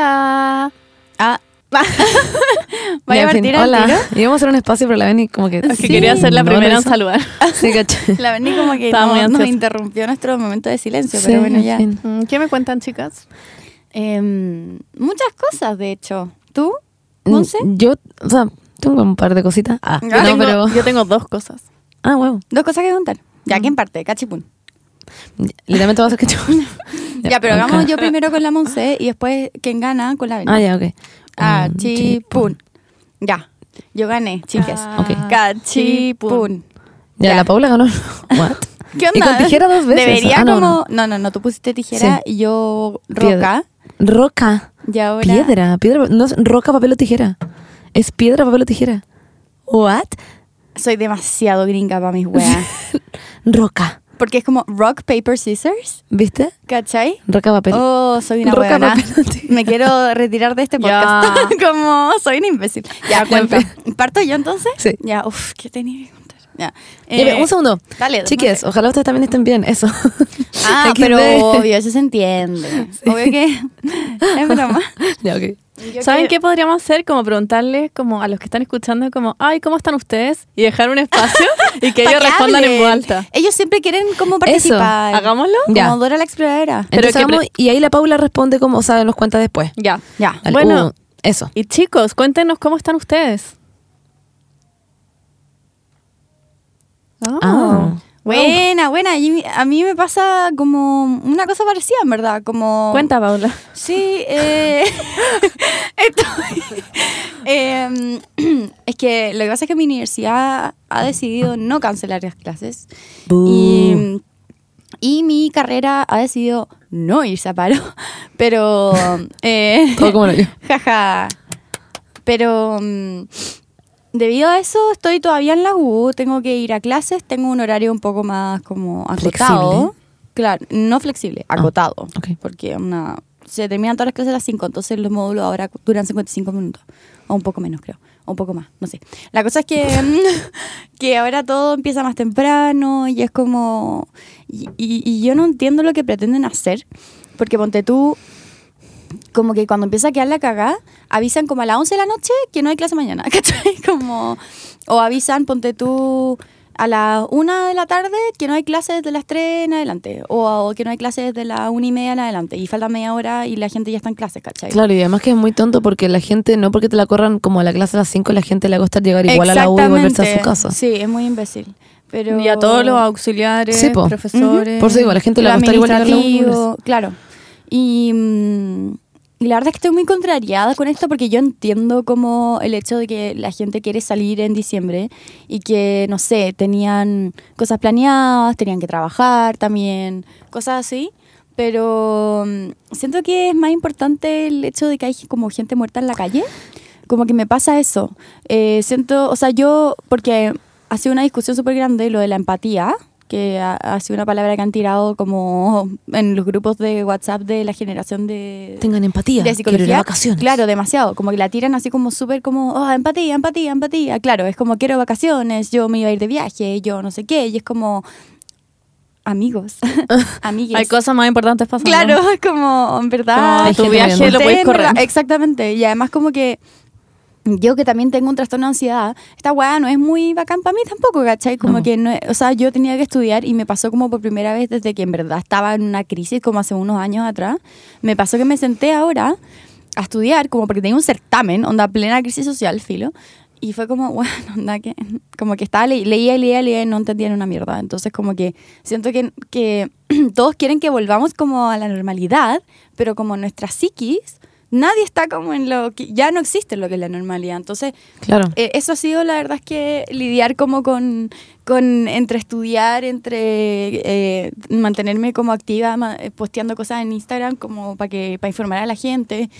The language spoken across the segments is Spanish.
Hola. Ah, Vaya Ya, a partir al Hola. tiro. Íbamos a hacer un espacio, pero la Beni como que... Es que quería ser la no primera en saludar. Sí, caché. la Berni como que no- nos interrumpió nuestro momento de silencio, Sí, pero bueno, en ya. fin. Mm, ¿Qué me cuentan, chicas? Em, muchas cosas, de hecho. ¿Tú? Mm, ¿Monse? Yo, o sea, tengo un par de cositas. Ah, Yo no, tengo, pero... yo tengo dos cosas. Ah, huevo. Dos cosas que contar. Ya, Mm. ¿quién parte? Cachipún. Literalmente vas a que. Ya, pero hagamos yo primero con la Monse y después quien gana con la Berni. Ah, ya, ok. Ah, Mm, chipún. Ya. Yo gané, chiques. Ah, Ok. Ya, la Paula ganó. What? ¿Qué onda? Y con tijera dos veces. Debería Ah, no, como... No, no, no, tú pusiste tijera Sí. y yo Piedra. roca. Roca. Y ahora... Piedra. Piedra. No es roca, papel o tijera. Es piedra, papel o tijera. What? Soy demasiado gringa para mis weas. Roca. Porque es como rock, paper, scissors. ¿Viste? ¿Cachai? Roca, papel. Oh, soy una Roca, huevona. papel. Me quiero retirar de este podcast. como soy un imbécil. Ya, cuento. en ¿Parto yo entonces? Sí. Ya, uff, ¿qué tenía Eh, un segundo. Dale, Chiques, no sé. ojalá ustedes también estén bien. Eso. Ah, pero obvio, eso se entiende. Obvio que es broma. ¿Saben que- qué podríamos hacer? Como preguntarles como a los que están escuchando como, ay, ¿cómo están ustedes? Y dejar un espacio y que ellos respondan en voz alta. Ellos siempre quieren como participar. Hagámoslo. Como Ya. Dora la exploradora. Pero Entonces hagamos- y ahí la Paula responde como, o sea, nos cuenta después. Ya. Ya. Bueno. uh, eso. Y chicos, cuéntenos cómo están ustedes. Ah. Buena, buena. Y a mí me pasa como una cosa parecida, en verdad. Como... Cuenta, Paula. Sí, eh, estoy- em, es que lo que pasa es que mi universidad ha decidido no cancelar las clases y, y mi carrera ha decidido no irse a paro, pero... eh, Todo como lo yo. Jaja. Pero mm, debido a eso estoy todavía en la U, tengo que ir a clases, tengo un horario un poco más como acotado. Flexible. Claro, no flexible, acotado. ok. Porque una, se terminan todas las clases a las 5, entonces los módulos ahora duran 55 minutos. O un poco menos, creo. O un poco más, no sé. La cosa es que, que ahora todo empieza más temprano y es como... Y, y- y yo no entiendo lo que pretenden hacer. Porque ponte tú, como que cuando empieza a quedar la cagada, avisan como a las 11 de la noche que no hay clase mañana, ¿cachai? Como, o avisan, ponte tú, a las 1 de la tarde que no hay clase desde las 3 en adelante, o, o que no hay clase desde las 1 y media en adelante, y falta media hora y la gente ya está en clase, ¿cachai? Claro, y además que es muy tonto porque la gente, no porque te la corran como a la clase a las 5, la gente le va a costar llegar igual a la U y volverse a su casa. Sí, es muy imbécil. Pero... Y a todos los auxiliares, Sí, po. profesores. Por eso digo, la gente le va a igual a la U. Claro. Y, mm, y la verdad es que estoy muy contrariada con esto porque yo entiendo como el hecho de que la gente quiere salir en diciembre y que, no sé, tenían cosas planeadas, tenían que trabajar también, cosas así. Pero mm, siento que es más importante el hecho de que hay como gente muerta en la calle. Como que me pasa eso. Eh, siento, o sea, yo, porque ha sido una discusión súper grande lo de la empatía, que ha, ha sido una palabra que han tirado como en los grupos de WhatsApp de la generación de, Tengan empatía. de quiero psicología. ir a vacaciones. Claro, demasiado. Como que la tiran así como súper como, oh, empatía, empatía, empatía. Claro, es como quiero vacaciones, yo me iba a ir de viaje, yo no sé qué. Y es como, amigos, amigues. Hay cosas más importantes pasando. Claro, es como, en verdad. Como tu viaje lo puedes correr. verdad, Exactamente. Y además como que yo que también tengo un trastorno de ansiedad, esta weá no es muy bacán para mí tampoco, ¿cachai? Como No. que no o sea, yo tenía que estudiar y me pasó como por primera vez desde que en verdad estaba en una crisis como hace unos años atrás. Me pasó que me senté ahora a estudiar como porque tenía un certamen, onda plena crisis social, filo. Y fue como, bueno, onda que, como que estaba, le- leía y leía, leía y no entendía una mierda. Entonces como que siento que, que todos quieren que volvamos como a la normalidad, pero como nuestra psiquis, nadie está como en lo que, ya no existe lo que es la normalidad. Entonces Claro. eh, eso ha sido la verdad es que lidiar como con, con entre estudiar, entre eh, mantenerme como activa, ma- eh, posteando cosas en Instagram como para que para informar a la gente.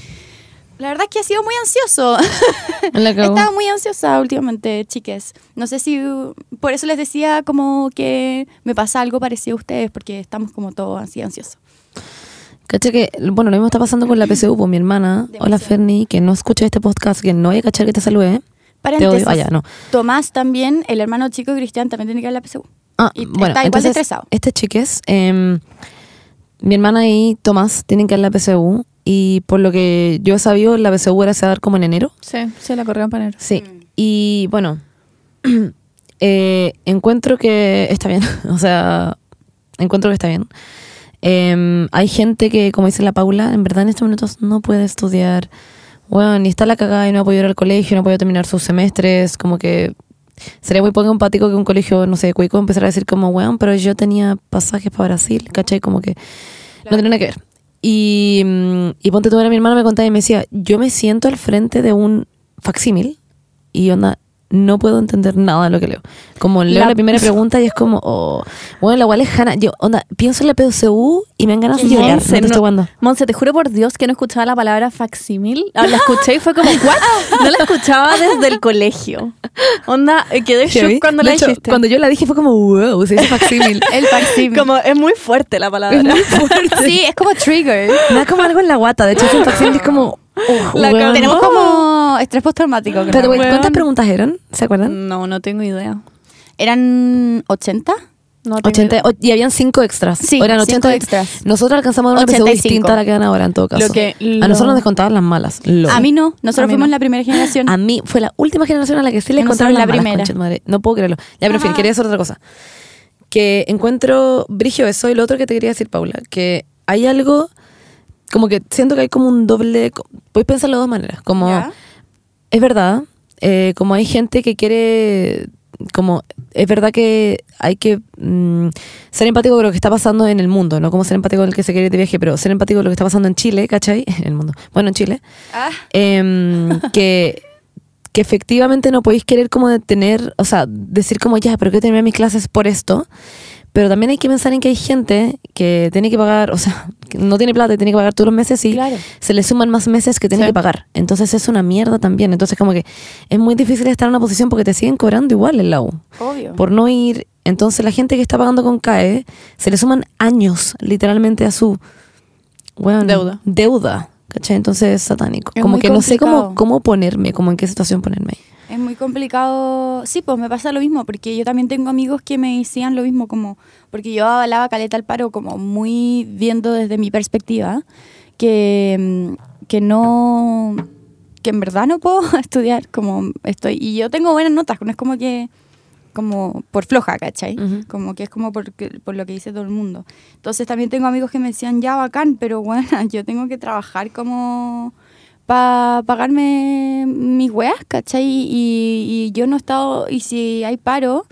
La verdad es que ha sido muy ansioso. He estado muy ansiosa últimamente, chiques. No sé si por eso les decía como que me pasa algo parecido a ustedes porque estamos como todos así ansiosos. Cacha que, bueno, lo mismo está pasando con la PSU, pues mi hermana, hola. Ferni, que no escucha este podcast, que no voy a cachar que te saludé. Te Paréntesis. odio. Ah, no. Tomás también, el hermano chico de Cristian, también tiene que ir a la PSU. Ah, Y bueno, está igual de entonces, estresado. este chiques, em, mi hermana y Tomás tienen que ir a la PSU y por lo que yo he sabido, la BCU era se va a dar como en enero. Sí, sí, la corrieron para enero. Sí. Y bueno, eh, encuentro que está bien. o sea, encuentro que está bien. Em, hay gente que, como dice la Paula, en verdad en estos minutos no puede estudiar. Bueno, ni está la cagada y no ha podido ir al colegio, no ha podido terminar sus semestres. Como que sería muy poco empático que un colegio, no sé, cuico empezara a decir como, weón, pero yo tenía pasajes para Brasil, ¿cachai? Como que no tiene nada que ver. Y, mm, y ponte tú, ahora mi hermana me contaba y me decía, yo me siento al frente de un facsímil y onda, no puedo entender nada de lo que leo. Como leo la, La- primera pregunta y es como, oh, bueno, la cual es Hanna. Yo, onda, pienso en la PSU y me dan ganas de llorar. Monse, no te no-. Monse, te juro por Dios que no escuchaba la palabra facsímil. Ah, La escuché y fue como, ¿what? No la escuchaba desde el colegio. Onda, eh, quedé shock cuando De la hecho, dijiste. Cuando yo la dije fue como, wow, se dice facsímil. El facsímil. Como, es muy fuerte la palabra. Es muy fuerte. Sí, es como trigger. Me da como algo en la guata. De hecho, es un facsímil y es como, oh, La. Tenemos como estrés postraumático. creo. Pero, güey, Weón. ¿cuántas preguntas eran? ¿Se acuerdan? No, no tengo idea. ¿Eran 80? No tengo 80, idea. o- y habían cinco extras. Sí, O eran cinco 80 extras. Nosotros alcanzamos una PSU 85. distinta a la que dan ahora en todo caso. Lo que- A nosotros nos descontaban las malas. Lo- A mí no. Nosotros mí fuimos no. la primera generación. A mí fue la última generación a la que sí le Y nosotros contaron las la malas, primera. madre. No puedo creerlo. Ya, pero en fin, quería decir otra cosa. Que encuentro brigio eso y lo otro que te quería decir, Paula, que hay algo como que siento que hay como un doble... Puedes pensarlo de dos maneras. Como, ¿Ya? Es verdad, eh, como hay gente que quiere, como, es verdad que hay que mm, ser empático con lo que está pasando en el mundo, no como ser empático con el que se quiere ir de viaje, pero ser empático con lo que está pasando en Chile, ¿cachai? En el mundo. Bueno, en Chile. Ah, Em, que, que efectivamente no podéis querer como detener, o sea, decir como ya, pero quiero terminar mis clases por esto. Pero también hay que pensar en que hay gente que tiene que pagar, o sea, que no tiene plata y tiene que pagar todos los meses y Claro. se le suman más meses que tiene Sí. que pagar. Entonces es una mierda también. Entonces como que es muy difícil estar en una posición porque te siguen cobrando igual en la U obvio. por no ir. Entonces la gente que está pagando con CAE se le suman años literalmente a su bueno, Deuda. Deuda. ¿Cachai? Entonces es satánico. Es como que no sé cómo, cómo ponerme, como en qué situación ponerme. Es muy complicado. Sí, pues me pasa lo mismo, porque yo también tengo amigos que me decían lo mismo, como, porque yo avalaba caleta al paro, como muy viendo desde mi perspectiva, que, mm, que no, que en verdad no puedo estudiar como estoy. Y yo tengo buenas notas, no es como que, como por floja, ¿cachai? Ujú. Como que es como por, por lo que dice todo el mundo. Entonces también tengo amigos que me decían, ya bacán, pero bueno, yo tengo que trabajar como para pagarme mis weas, ¿cachai? Y, y yo no he estado, y si hay paro,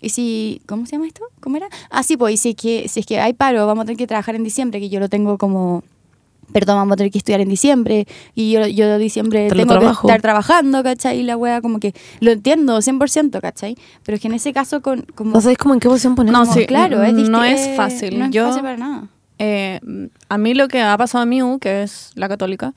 y si, ¿cómo se llama esto? ¿Cómo era? Ah, sí, pues, y si es que, si es que hay paro, vamos a tener que trabajar en diciembre, que yo lo tengo como, perdón, vamos a tener que estudiar en diciembre, y yo, yo diciembre Te tengo trabajo. que estar trabajando, ¿cachai? Y la wea como que, lo entiendo 100%, ¿cachai? Pero es que en ese caso, con, como, No sabéis como en qué posición ponerme. No, sí, claro, es no es eh, fácil. No es Yo- fácil para nada. Eh, a mí lo que ha pasado mi U, que es la católica,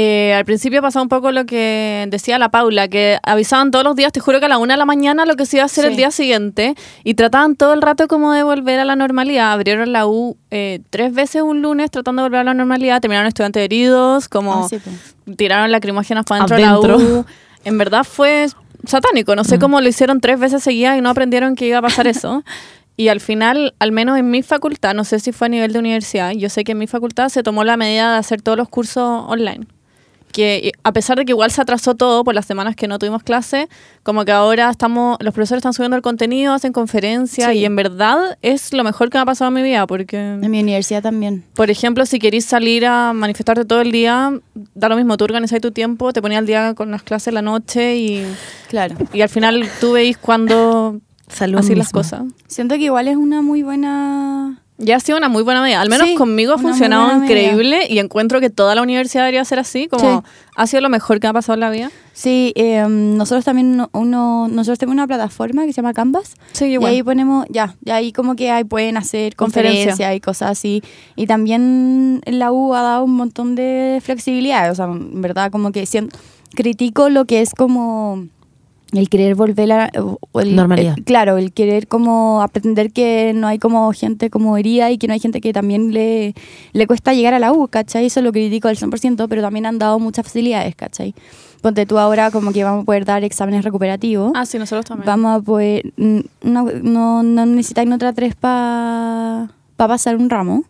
eh, al principio pasó un poco lo que decía la Paula, que avisaban todos los días, te juro que a la una de la mañana lo que se iba a hacer Sí. el día siguiente, y trataban todo el rato como de volver a la normalidad. Abrieron la U eh, tres veces un lunes tratando de volver a la normalidad, terminaron estudiantes heridos, como Ah, sí, pues. tiraron lacrimógenas para dentro de la Adentro. U. En verdad fue satánico. No sé Mm. cómo lo hicieron tres veces seguidas y no aprendieron que iba a pasar eso. Y al final, al menos en mi facultad, no sé si fue a nivel de universidad, yo sé que en mi facultad se tomó la medida de hacer todos los cursos online. Que a pesar de que igual se atrasó todo por las semanas que no tuvimos clase, como que ahora estamos, los profesores están subiendo el contenido, hacen conferencias Sí. y en verdad es lo mejor que me ha pasado en mi vida porque... En mi universidad también. Por ejemplo, si querís salir a manifestarte todo el día, da lo mismo, tú organizas tu tiempo, te ponías al día con las clases en la noche y, Claro. y al final tú veis cuando Salud así las cosas. Siento que igual es una muy buena... Ya ha sido una muy buena medida. Al menos Sí, conmigo ha funcionado medida. increíble y encuentro que toda la universidad debería ser así, como Sí. ha sido lo mejor que me ha pasado en la vida. Sí, eh, nosotros también uno, nosotros tenemos una plataforma que se llama Canvas Sí, y ahí ponemos, ya, y ahí como que ahí pueden hacer Conferencia. conferencias y cosas así. Y también la U ha dado un montón de flexibilidad, o sea, en verdad como que sien- critico lo que es como el querer volver a el- Normalidad. el- claro, el querer como aprender que no hay como gente como herida y que no hay gente que también le, le cuesta llegar a la U, ¿cachai? Eso lo critico al 100%, pero también han dado muchas facilidades, ¿cachai? Ponte tú ahora como que vamos a poder dar exámenes recuperativos. Ah, sí, nosotros también. Vamos a poder. No, no, no necesitáis nota 3 para pasar un ramo.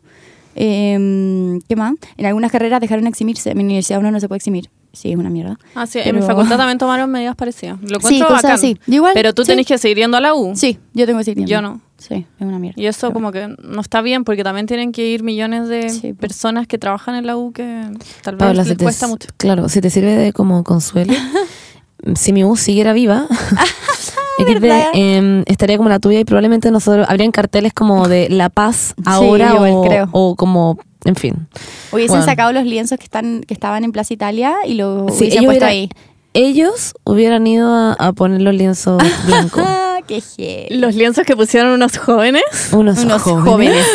Eh, ¿Qué más? En algunas carreras dejaron de eximirse. En mi universidad uno no se puede eximir. Sí, es una mierda. Ah, sí, en mi facultad también tomaron medidas parecidas. Lo Sí, cosas bacán. así. Yo igual, Pero tú sí. tenés que seguir yendo a la U. Sí, yo tengo que decir. Yo no. Sí, es una mierda. Y eso como que no está bien porque también tienen que ir millones de Sí, personas que trabajan en la U que tal vez les te, cuesta mucho. claro, si te sirve de como consuelo, si mi U siguiera viva, Em, estaría como la tuya y probablemente nosotros habrían carteles como de La Paz ahora igual o, creo. o como, en fin. Hubiesen Bueno. sacado los lienzos que están que estaban en Plaza Italia y lo Sí, hubiesen puesto hubiera- ahí. ellos hubieran ido a, a poner los lienzos blancos. Qué heavy. Los lienzos que pusieron unos jóvenes. Unos, Unos jóvenes, jóvenes.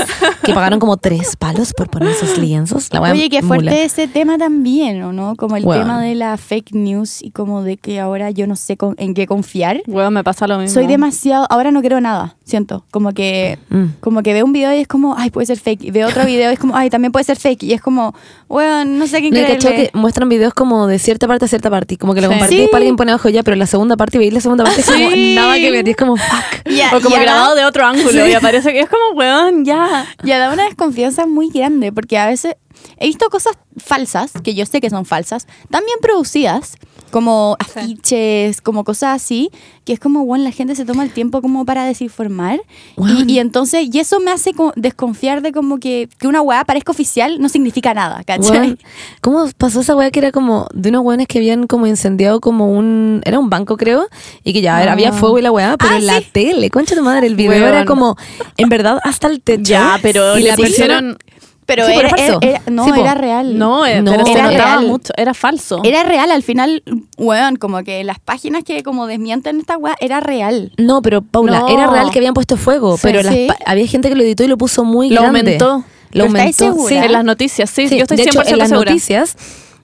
que pagaron como tres palos por poner esos lienzos. La Oye, qué fuerte mula. ese tema también, ¿o no? Como el Bueno. tema de la fake news y como de que ahora yo no sé con- en qué confiar. Huevo, me pasa lo mismo. Soy demasiado, ahora no creo nada, siento, como que Mm. como que veo un video y es como, ay, puede ser fake, y veo otro video y es como, ay, también puede ser fake, y es como, bueno, no sé quién No, creerle. que muestran videos como de cierta parte a cierta parte. y Como que lo Sí. compartís Sí. para alguien pone abajo ya, pero la segunda parte y veis la segunda parte es como Sí. nada que ver. Como fuck. Y a- O como grabado de otro ángulo y aparece que es como, weón, ya. Y da una desconfianza muy grande, porque a veces he visto cosas falsas, que yo sé que son falsas, también producidas, como Sí. afiches, como cosas así, que es como, bueno, la gente se toma el tiempo como para desinformar. Y, y entonces, y eso me hace desconfiar de como que, que una weá parezca oficial no significa nada, ¿cachai? ¿Cómo pasó esa weá que era como de unos weones que habían como incendiado como un. Era un banco, creo, y que ya era- había Ah. fuego y la weá, pero Ah, en la tele, concha de madre, el video era como, en verdad, hasta el techo. Ya, pero y le la persona- pusieron... Pero Sí, era, falso. era- no, Sí, era real. No, eh, No, pero se era notaba real. mucho. Era falso. Era real, al final, weón, como que las páginas que como desmienten esta weá, era real. No, pero Paula, No. era real que habían puesto fuego, Sí. pero las había gente que lo editó y lo puso muy Lo grande. aumentó. Lo ¿Pero estáis aumentó. segura? Sí, En las noticias, sí, Sí, yo estoy de 100% hecho, en las segura. noticias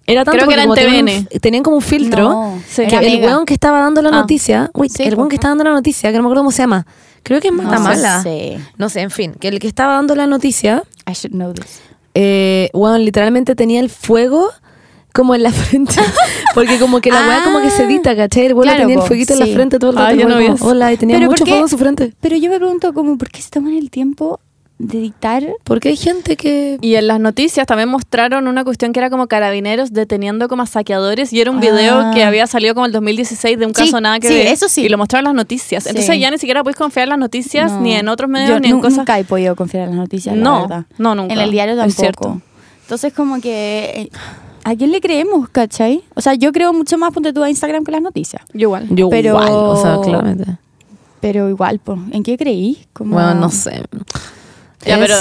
era tanto Creo que era en tenían, como un filtro No, Sí. que el weón que estaba dando la Ah. noticia, uy, Sí, el weón que estaba dando la noticia, que no me acuerdo cómo se llama. Creo que es No Matamala. sé. No sé, en fin, que el que estaba dando la noticia, I should know this. eh, weón, literalmente tenía el fuego como en la frente. Porque como que la weá como que se edita, ¿cachai? El weón Claro, tenía el fueguito en la frente todo el Ah, rato. yo no como. Hola, y tenía Pero ¿por mucho fuego en su frente. Pero yo me pregunto, como, ¿por qué se toman el tiempo de editar? Porque hay gente que... Y en las noticias también mostraron una cuestión que era como carabineros deteniendo como a saqueadores y era un video Ah. que había salido como el 2016 de un Sí, caso nada que sí, ver. eso sí. Y lo mostraron las noticias. Sí. Entonces ya ni siquiera puedes confiar en las noticias No. ni en otros medios Yo ni en cosas. Nunca he podido confiar en las noticias, la No, verdad. no, nunca. En el diario Es tampoco. cierto. Entonces, como que... eh, ¿A quién le creemos, cachai? O sea, yo creo mucho más, ponte tú a Instagram que las noticias. Yo igual. Yo Pero- igual, o sea, claramente. Pero igual, po, ¿en qué creí? Como... Bueno, no sé. Ya, Es- pero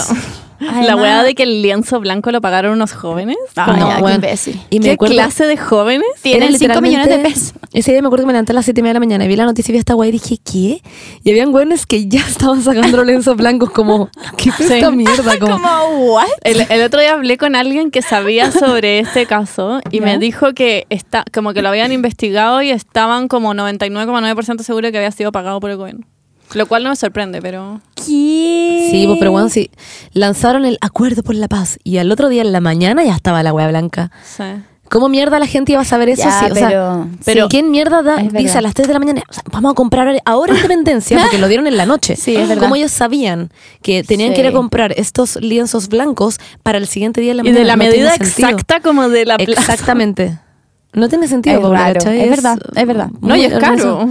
la weá de que el lienzo blanco lo pagaron unos jóvenes. Ah, No, ya, qué imbécil. Y ¿Qué acuerdo- clase de jóvenes? Tienen Era 5 millones de pesos. Ese día me acuerdo que me levanté a las 7 y media de la mañana y vi la noticia y vi esta guay y dije, ¿qué? Y habían güeyes que ya estaban sacando lienzos blancos como, ¿qué es Sí. esta mierda? Como, Como, ¿what? El, el otro día hablé con alguien que sabía sobre este caso y ¿Ya? me dijo que está, como que lo habían investigado y estaban como 99,9% seguros que había sido pagado por el gobierno. Lo cual no me sorprende, pero... ¿Qué? Sí, pues, pero bueno, sí. Lanzaron el acuerdo por la paz y al otro día en la mañana ya estaba la hueá blanca. Sí. ¿Cómo mierda la gente iba a saber eso? Ya, Sí, o sea, pero- pero sí. ¿quién mierda da- dice a las 3 de la mañana, o sea, vamos a comprar ahora independencia? Porque lo dieron en la noche. Sí, es verdad. ¿Cómo ellos sabían que tenían que ir a comprar estos lienzos blancos para el siguiente día en la Y mañana? de la No medida sentido. exacta como de la plaza. Exactamente. No tiene sentido, Es Paula, es verdad, es verdad. No, y es caro.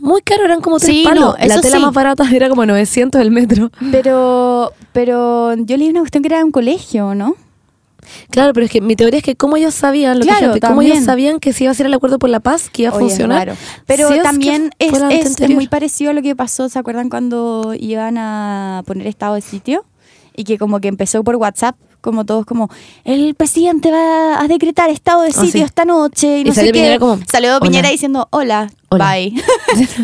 Muy caro, eran como tres Sí, palos. no, la tela sí. más barata era como 900 el metro. Pero, pero yo leí una cuestión que era de un colegio, ¿no? Claro, pero es que mi teoría es que cómo ellos sabían, lo que Claro, gente, cómo ellos sabían que se iba a hacer el acuerdo por la paz, que iba a Oye, funcionar. Pero si que también es, es- muy parecido a lo que pasó, ¿se acuerdan cuando iban a poner estado de sitio? Y que como que empezó por WhatsApp, como todos como, el presidente va a decretar estado de Ah, sitio sí. esta noche y Y no sé salió qué. Piñera como, salió "Hola". Piñera diciendo, hola, Hola. bye.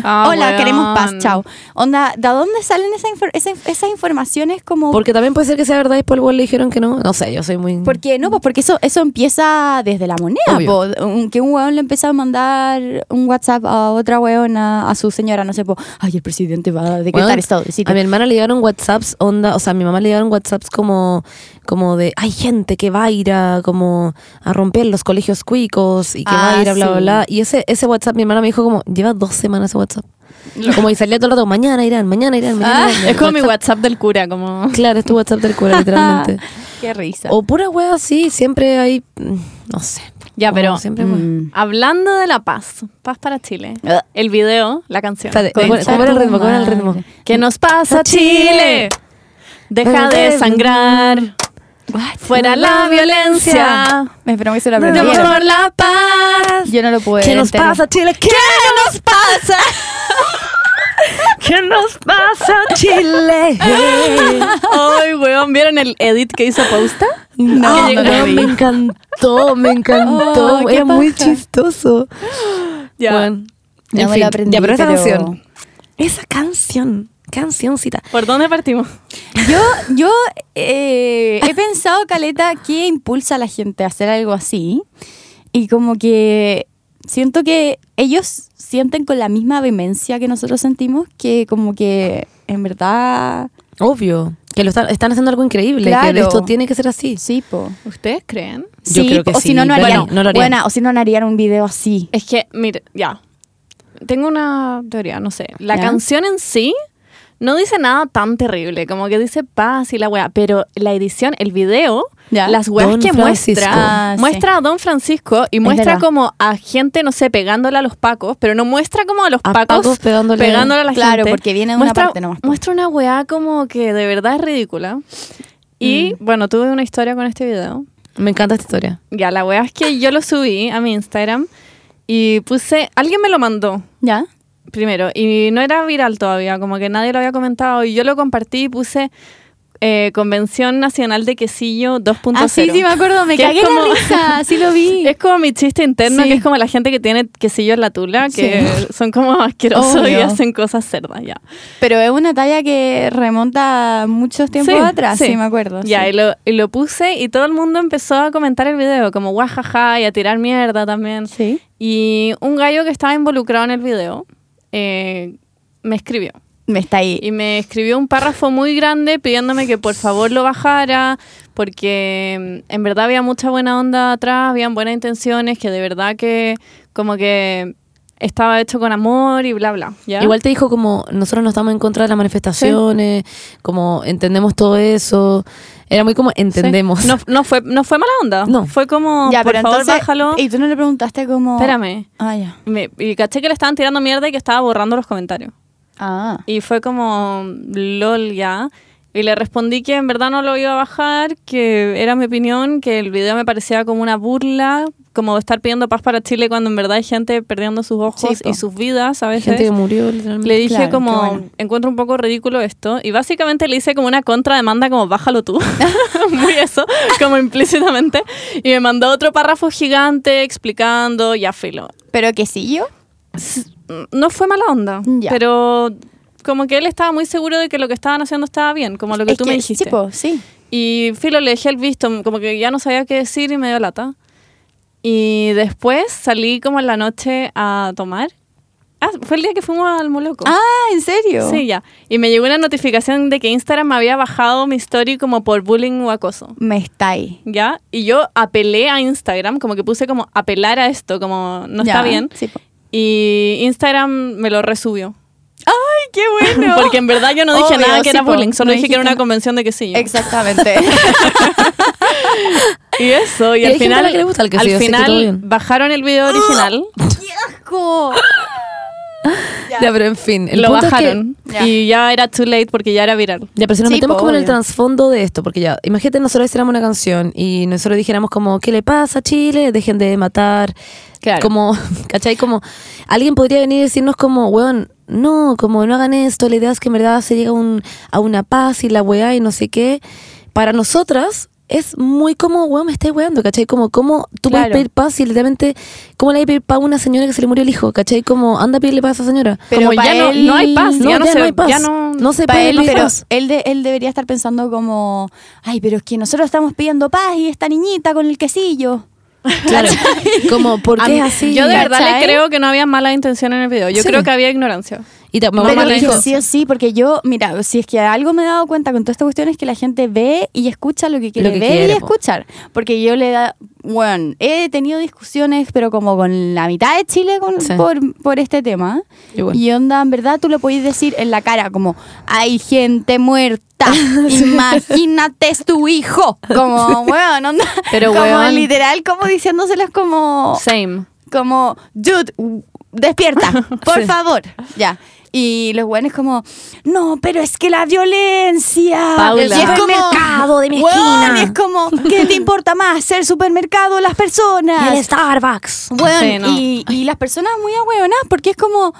Ah, hola, weón. queremos paz, chao. Onda, ¿de dónde salen esa infor- esa- esas informaciones como... Porque también puede ser que sea verdad y igual le dijeron que no. No sé, yo soy muy... ¿Por qué? No, pues porque eso, eso empieza desde la moneda. Po. Que un hueón le empieza a mandar un WhatsApp a otra hueona, a su señora, no sé, po, ay, el presidente va a decretar Weón, estado de sitio. A mi hermana le llegaron WhatsApps, onda, o sea, a mi mamá le llegaron WhatsApps como, como de, hay gente que va a ir a, como, a romper los colegios cuicos y que va Ah, a ir a bla, bla, bla. Y ese, ese WhatsApp, mi hermana me dijo como, lleva dos semanas ese WhatsApp. Como y salía todo el rato, mañana irán, mañana irán, mañana Ah, irán. Es como mi WhatsApp del cura, como... Claro, es tu WhatsApp del cura, literalmente. Qué risa. o pura wea así, siempre hay, mm, no sé. Ya, como pero Siempre. Mm. hablando de la paz, paz para Chile, Ah. el video, la canción. Espérate, Concha ¿cómo cómo era el ritmo? ¿Cómo era el ritmo? ¿Qué nos pasa, Chile? Deja de sangrar. Fuera la violencia. Me esperó que se lo Yo aprendieron. por la paz. Yo no lo pude ¿Qué nos entero. pasa, Chile? ¿Qué nos pasa? ¿Qué nos pasa, Chile? Ay, weón, ¿vieron el edit que hizo Posta? No, no vi. me encantó, me encantó. Oh, muy chistoso. Ya. Bueno, No en me fin, lo aprendí, ya, pero esa pero- canción, esa canción, cancioncita. ¿Por dónde partimos? Yo, yo eh, he pensado, Caleta, qué impulsa a la gente a hacer algo así. Y como que siento que ellos sienten con la misma vehemencia que nosotros sentimos, que como que en verdad, Obvio, que lo están, están haciendo algo increíble, que Claro. esto tiene que ser así. sí, po. ¿Ustedes creen? Yo Sí, creo que o si no, no harían, no, no lo harían. Buena, o si no, no harían un video así. Es que, mire, ya. Tengo una teoría, no sé. La ¿Ya? canción en sí no dice nada tan terrible, como que dice paz y la weá, pero la edición, el video, ¿Ya? las weas Don que Francisco. muestra, Ah, sí. muestra a Don Francisco y muestra verdad. como a gente, no sé, pegándole a los pacos, pero no muestra como a los A pacos, pacos pegándole- a la Claro, gente. porque viene de una muestra, parte nomás. Muestra una weá como que de verdad es ridícula. Y Mm. bueno, tuve una historia con este video. Me encanta esta historia. Ya, la weá es que yo lo subí a mi Instagram y puse, alguien me lo mandó ¿Ya? Primero y no era viral todavía, como que nadie lo había comentado y yo lo compartí y puse eh, Convención Nacional de Quesillo 2.0. Ah, sí, sí, me acuerdo, me cagué como- la risa, sí lo vi. Es como mi chiste interno, Sí. que es como la gente que tiene quesillo en la tula, que son como asquerosos y hacen cosas cerdas, ya. Pero es una talla que remonta a muchos tiempos Sí, atrás, sí, me acuerdo. Ya, sí. y, lo, y lo puse y todo el mundo empezó a comentar el video, como guajaja y a tirar mierda también. Sí. Y un gallo que estaba involucrado en el video eh, me escribió. Me está ahí. Y me escribió un párrafo muy grande pidiéndome que por favor lo bajara, porque mm, en verdad había mucha buena onda atrás, habían buenas intenciones, que de verdad que como que estaba hecho con amor y bla, bla. ¿ya? Igual te dijo como nosotros no estamos en contra de las manifestaciones, como entendemos todo eso. Era muy como Sí. entendemos. No, no fue, no fue mala onda. No. Fue como, ya, por pero favor, entonces, bájalo. Y tú no le preguntaste como... Espérame. Ah, ya. Me- y caché que le estaban tirando mierda y que estaba borrando los comentarios. Ah. Y fue como, lol, ya. Y le respondí que en verdad no lo iba a bajar, que era mi opinión, que el video me parecía como una burla, como estar pidiendo paz para Chile cuando en verdad hay gente perdiendo sus ojos y sus vidas a veces. Gente que murió literalmente. Le dije Claro, como, bueno. encuentro un poco ridículo esto. Y básicamente le hice como una contrademanda como, bájalo tú. Muy eso, como implícitamente. Y me mandó otro párrafo gigante explicando, ya filo. ¿Pero que yo? No fue mala onda, Ya. pero como que él estaba muy seguro de que lo que estaban haciendo estaba bien, como lo que Es tú me dijiste. Sí, po, sí. Y Filo le dejé el visto, como que ya no sabía qué decir y me dio lata. Y después salí como en la noche a tomar. Ah, fue el día que fuimos al Moloco. Ah, ¿en serio? Sí, ya. Y me llegó una notificación de que Instagram me había bajado mi story como por bullying o acoso. Me está ahí. ¿Ya? Y yo apelé a Instagram, como que puse como apelar a esto, como no Ya, está bien. Sí. Y Instagram me lo resubió. ¡Ay, qué bueno! Porque en verdad yo no dije Obvio, nada que sí, era po. bullying, solo No dije que era una nada. convención de quesillo. Exactamente. Y eso, y, Y al final, que le gusta el quesillo, al final bajaron el video original, ¡Qué asco! Ya, pero en fin. El lo punto es que- bajaron Ya. y ya era too late porque ya era viral. Ya, pero si nos Sí, metemos po, como en el trasfondo de esto, porque ya, imagínate nosotros hiciéramos una canción y nosotros dijéramos como, ¿qué le pasa a Chile? Dejen de matar. Claro. Como, ¿cachai? Como, alguien podría venir y decirnos como, weón, no, como no hagan esto, la idea es que en verdad se llega a un- a una paz y la weá y no sé qué. Para nosotras es muy como, weón, me estáis weando, ¿cachai? Como, como tú Claro. puedes pedir paz y literalmente, ¿cómo le a pedir paz a una señora que se le murió el hijo? ¿Cachai? Como, anda a pedirle paz a esa señora. Pero como ya no, él- no hay paz, No, ya, no ya se, no hay paz. ya no, No se puede él, pedir pero paz. él, de- él debería estar pensando como, ay, pero es que nosotros estamos pidiendo paz y esta niñita con el quesillo. Claro. como, ¿por qué mí- así? Yo de verdad ¿Cachai? le creo que no había mala intención en el video. Yo Sí. creo que había ignorancia. Y te- Pero mamá es dijo, sí o sí, porque yo, mira, si es que algo me he dado cuenta con toda esta cuestión es que la gente ve y escucha lo que quiere Lo que ver quiere, y po. escuchar. Porque yo le da, bueno, he tenido discusiones, pero como con la mitad de Chile con- Sí. por, por este tema. Igual. Y onda, en verdad tú lo podés decir en la cara, como, hay gente muerta, imagínate es tu hijo. Como, bueno, onda. Pero, como weón. literal, como diciéndoselas como Same. como, dude, despierta, por Sí. favor. Ya. Y los buenos como, no, pero es que la violencia. Paula. Y es como, Supermercado de mi "Weón", esquina. y es como, ¿qué te importa más? ¿El supermercado o las personas? el Starbucks. Weón, Sí, no. y, y las personas muy ahueonadas porque es como,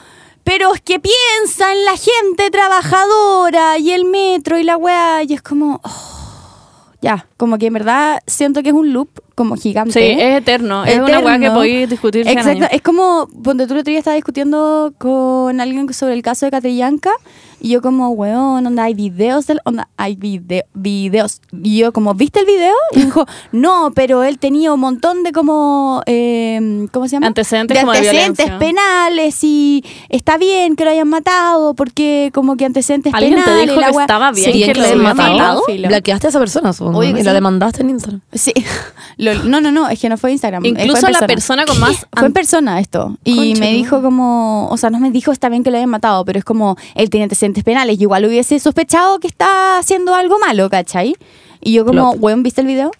pero es que piensa en la gente trabajadora y el metro y la weá. Y es como, oh, ya, como que en verdad siento que es un loop como gigante. Sí, es eterno. Es una weá que podéis discutir 100 Exacto, es como, donde tú el otro día estaba discutiendo con alguien sobre el caso de Catrillanca y yo como, weón, onda, hay videos del, onda, hay video, videos. Y yo como, ¿viste el video? Y dijo, no, pero él tenía un montón de como, eh, ¿cómo se llama? Antecedentes como de antecedentes violencia. penales y está bien que lo hayan matado porque como que antecedentes ¿Alguien te penales. dijo la que estaba bien Sí, que que lo hayan matado? Bloqueaste a esa persona, supongo. Que y la demandaste en Instagram. Sí, Lo- no, no, no, es que no fue Instagram. eh, fue en Incluso la persona con más... Fue en persona esto. Y Concha, me dijo como, o sea, no me dijo está bien que lo hayan matado, pero es como, él tiene antecedentes penales. Yo igual hubiese sospechado que está haciendo algo malo, ¿cachai? Y yo como, weón, ¿viste el video?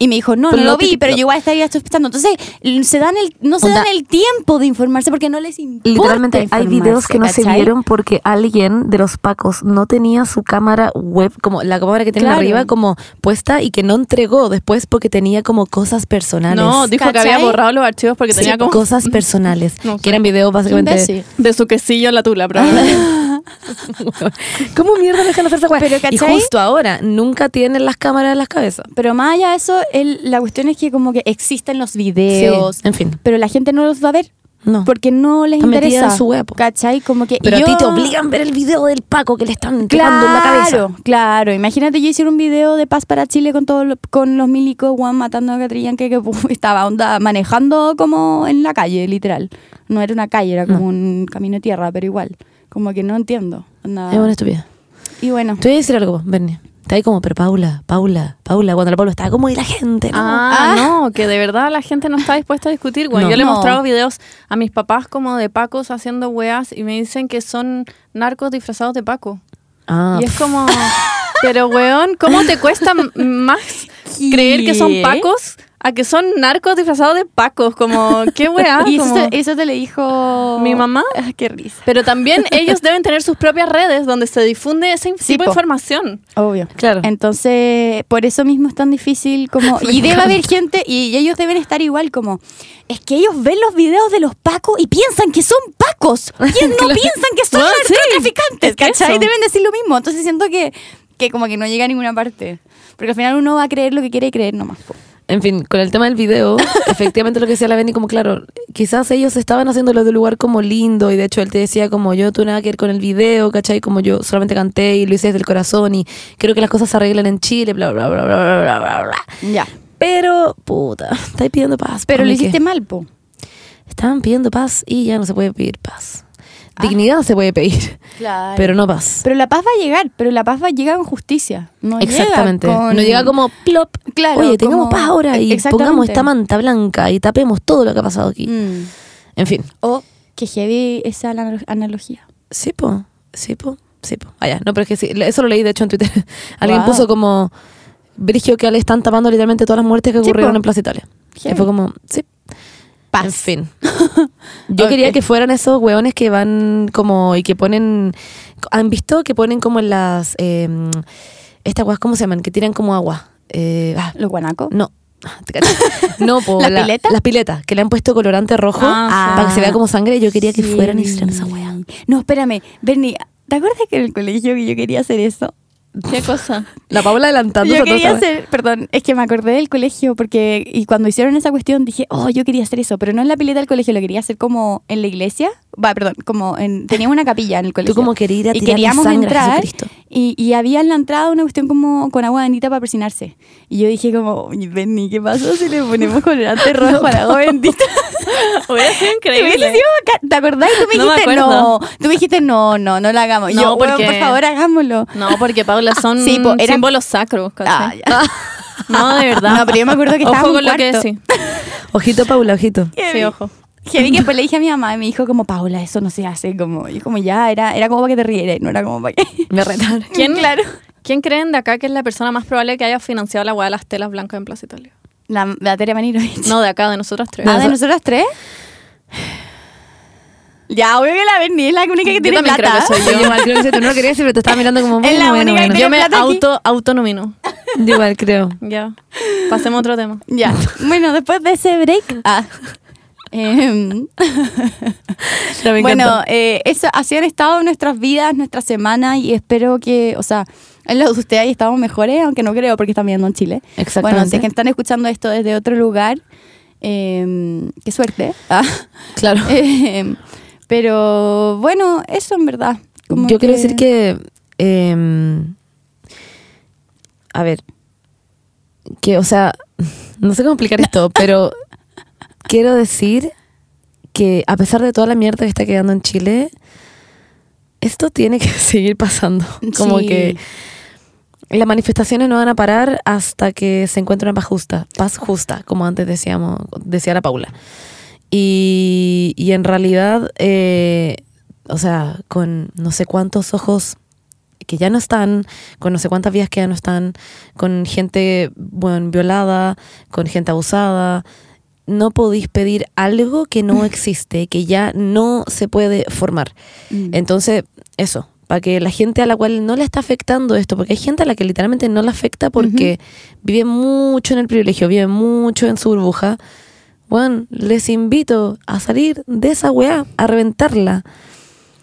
Y me dijo, no, Pero no lo lo vi, pero yo igual estaría sospechando. Entonces, se dan el, no se Onda- dan el tiempo de informarse porque no les importa Literalmente hay videos que no se vieron porque alguien de los pacos no tenía su cámara web, como la cámara que tienen Claro. arriba, como puesta y que no entregó después porque tenía como cosas personales. No, dijo que había borrado los archivos porque Sí, tenía como... cosas personales. No. Que eran videos básicamente. Imbécil. De su quesillo en la tula, probablemente. ¿Cómo mierda dejan hacer esa Y justo ahora, nunca tienen las cámaras en las cabezas. Pero más allá de eso, el- la cuestión es que como que existen los videos, Sí, en fin. pero la gente no los va a ver. No. Porque no les Está interesa. en su po. ¿Cachai? Como que. Pero y a ti yo- te obligan a ver el video del Paco que le están Claro, en la cabeza. claro. Imagínate yo hiciera un video de paz para Chile con todo lo- con los milicos, Juan matando a Catrillanca que pu, estaba onda manejando como en la calle, literal. No era una calle, era como No. un camino de tierra, pero igual. Como que no entiendo. onda. Es una estupidez. Y bueno. Te voy a decir algo, Bernie. Está ahí como, pero Paula, Paula, Paula, cuando la Paula está como, y la gente, ¿no? Ah, Ah. no, que de verdad la gente no está dispuesta a discutir, güey. No. Yo le he No. mostrado videos a mis papás como de pacos haciendo weas y me dicen que son narcos disfrazados de paco. Ah, y es como, pero weón, ¿cómo te cuesta más creer que son pacos a que son narcos disfrazados de pacos? Como, ¿qué wea? y eso, Como- te, eso te le dijo. ¿Mi mamá? Ah, qué risa. Pero también ellos deben tener sus propias redes donde se difunde ese Sí, tipo de información. Obvio. Claro. Entonces, por eso mismo es tan difícil como... y debe haber gente, y ellos deben estar igual como... Es que ellos ven los videos de los pacos y piensan que son pacos. Y no Claro. piensan que son Bueno, sí, narcotraficantes, es que ¿cachai? eso. Deben decir lo mismo. Entonces siento que, que como que no llega a ninguna parte. Porque al final uno va a creer lo que quiere creer nomás. po. En fin, con el tema del video, efectivamente lo que decía la Benny, como claro, quizás ellos estaban haciéndolo de un lugar como lindo y de hecho él te decía como yo tuve nada que ver con el video, ¿cachai? Como yo solamente canté y lo hice desde el corazón y creo que las cosas se arreglan en Chile, bla, bla, bla, bla, bla, bla, bla. Ya. Pero, puta, estáis pidiendo paz. Pero lo hiciste mal, po. Estaban pidiendo paz y ya no se puede pedir paz. Dignidad se puede pedir, Claro. pero no paz. Pero la paz va a llegar, pero la paz va a llegar con justicia. No Exactamente. Llega con... No llega como plop. Claro, Oye, tengamos como- paz ahora y pongamos esta manta blanca y tapemos todo lo que ha pasado aquí. Mm. En fin. O que heavy esa analo- analogía. Sí, po. Sí, po. Sí, po. Ah, ya. No, pero es que sí. Eso lo leí, de hecho, en Twitter. Alguien Wow. puso como... Brigio que le están tapando literalmente todas las muertes que ocurrieron en Plaza Italia. Y fue como... Sí. Paz. En fin. Yo quería que fueran esos hueones que van como... Y que ponen... ¿Han visto que ponen como en las... Eh, estas guas, ¿cómo se llaman? Que tiran como agua. Eh, ah, Los guanacos. no. No, po, ¿Las la- piletas? Las piletas, que le han puesto colorante rojo Ah, para que se vea como sangre. Yo quería que fueran y hicieran esa. No, espérame. Bernie, ¿te acuerdas que en el colegio que yo quería hacer eso? ¿Qué cosa? La Paula adelantando. Yo quería hacer, perdón, es que me acordé del colegio porque y cuando hicieron esa cuestión dije, oh, yo quería hacer eso, pero no en la pileta del colegio, lo quería hacer como en la iglesia. Va, perdón, como en teníamos una capilla en el colegio. Tú como querías ir a y queríamos sangre a entrar Jesucristo. Y, y había en la entrada una cuestión como con agua bendita para persinarse. Y yo dije como, "Oye, Benny, ¿qué pasó si le ponemos colorante rojo al agua bendita? Hubiera sido increíble. ¿Te acordás? Y tú me No me dijiste, no. Tú me dijiste, no, no, no lo hagamos. No, Yo, porque- por favor, hagámoslo. No, porque Paula son Sí, po, era- símbolos sacros, Ah. No, de verdad. No, pero yo me acuerdo que Ojo con lo que. Ojito, Paula, ojito. Sí, ojo. Heavy que después le dije a mi mamá y me dijo como, Paula, eso no se hace. Como, y como ya, era, era como para que te rieras, no era como para que... Me retaron. ¿Quién, Claro. ¿Quién creen de acá que es la persona más probable que haya financiado la hueá de las telas blancas en Plaza Italia? La, la Tere Manirovich. No, de acá, de nosotras tres. Ah, ¿de nosotras tres? Ya, obvio que la Berni es la única que Yo tiene también creo plata. que soy Yo yo. igual creo que tú no lo querías decir, pero te estaba mirando como Es la bueno, única que bueno. tiene Yo me plata auto, autonomino. Yo igual creo. Ya. Pasemos a otro tema. Ya. Bueno, después de ese break. Ah. Em, bueno, eh, eso, así han estado nuestras vidas, nuestras semanas y espero que, o sea, en los de ustedes ahí estamos mejores, aunque no creo porque están viendo en Chile. Exactamente. Bueno, si es que están escuchando esto desde otro lugar, em, qué suerte. Ah. Claro. Em, pero bueno, eso en verdad. Como Yo quiero decir que. a ver. Que, o sea, no sé cómo explicar esto, pero quiero decir que a pesar de toda la mierda que está quedando en Chile, esto tiene que seguir pasando. Como Sí. que las manifestaciones no van a parar hasta que se encuentre una paz justa, paz justa, como antes decíamos, decía la Paula. Y, y en realidad, eh, o sea, con no sé cuántos ojos que ya no están, con no sé cuántas vidas que ya no están, con gente bueno, violada, con gente abusada, no podéis pedir algo que no existe, que ya no se puede formar. Mm. Entonces, eso, para que la gente a la cual no le está afectando esto, porque hay gente a la que literalmente no le afecta porque vive mucho en el privilegio, vive mucho en su burbuja. Bueno, les invito a salir de esa weá, a reventarla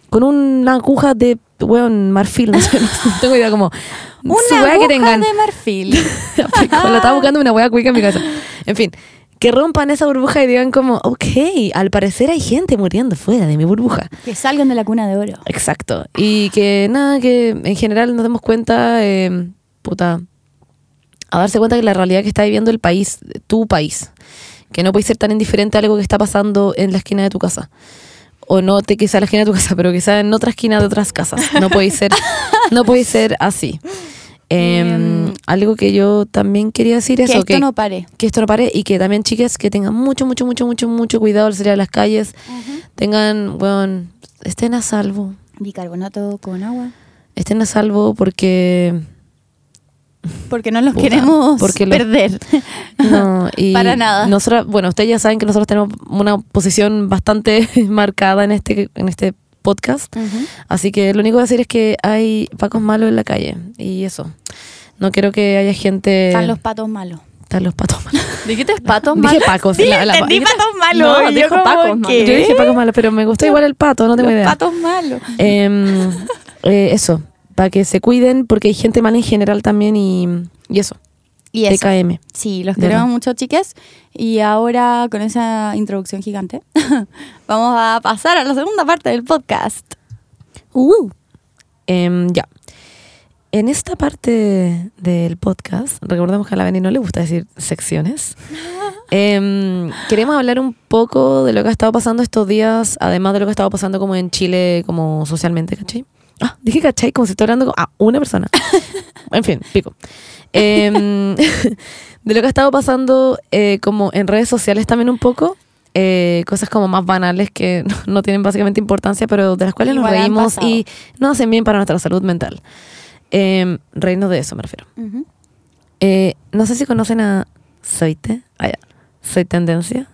con una aguja de weón marfil, no sé, no tengo idea como Una aguja que tengan. de marfil. Lo estaba buscando una weá cuica en mi casa. En fin, que rompan esa burbuja y digan como, ok, al parecer hay gente muriendo fuera de mi burbuja. que salgan de la cuna de oro. Exacto. Y que nada, que en general nos demos cuenta, eh, puta, a darse cuenta que la realidad que está viviendo el país, tu país, que no puedes ser tan indiferente a algo que está pasando en la esquina de tu casa. O no te quizá en la esquina de tu casa, pero quizá en otra esquina de otras casas. No puede ser, no puede ser así. Em, algo que yo también quería decir que eso, esto no pare. que esto no pare y que también chicas que tengan mucho, mucho, mucho, mucho, mucho cuidado al salir a las calles, tengan, bueno, estén a salvo, Bicarbonato con agua. estén a salvo porque Porque no los Puta, queremos porque lo- perder. no y Para nada. nosotros bueno ustedes ya saben que nosotros tenemos una posición bastante marcada en este en este podcast. Así que lo único que voy a decir es que hay pacos malos en la calle. Y eso. No quiero que haya gente Están los patos malos. están los patos malos. ¿Dijiste patos dije malos? pacos Sí, la- la- entendí dije- patos malos. No, dijo pacos yo dije pacos malos pero me gustó igual el pato no tengo Los idea. patos malos. Em, eh, eso, para que se cuiden, porque hay gente mala en general también y, y eso, Y eso. TKM. Sí, los queremos mucho, chicas. Y ahora, con esa introducción gigante, vamos a pasar a la segunda parte del podcast. Em, ya. En esta parte del podcast, recordemos que a la Beni no le gusta decir secciones. em, queremos hablar un poco de lo que ha estado pasando estos días, además de lo que ha estado pasando como en Chile, como socialmente, ¿cachai? Ah, dije cachai como si estuviera hablando a una persona. en fin, pico. Em, de lo que ha estado pasando eh, como en redes sociales también un poco. eh, cosas como más banales que no, no tienen básicamente importancia, pero de las cuales nos Igual han reímos y nos hacen bien para nuestra salud mental. Eh, reírnos de eso, me refiero. Eh, no sé si conocen a Soite. Ah, ya. Soy Tendencia.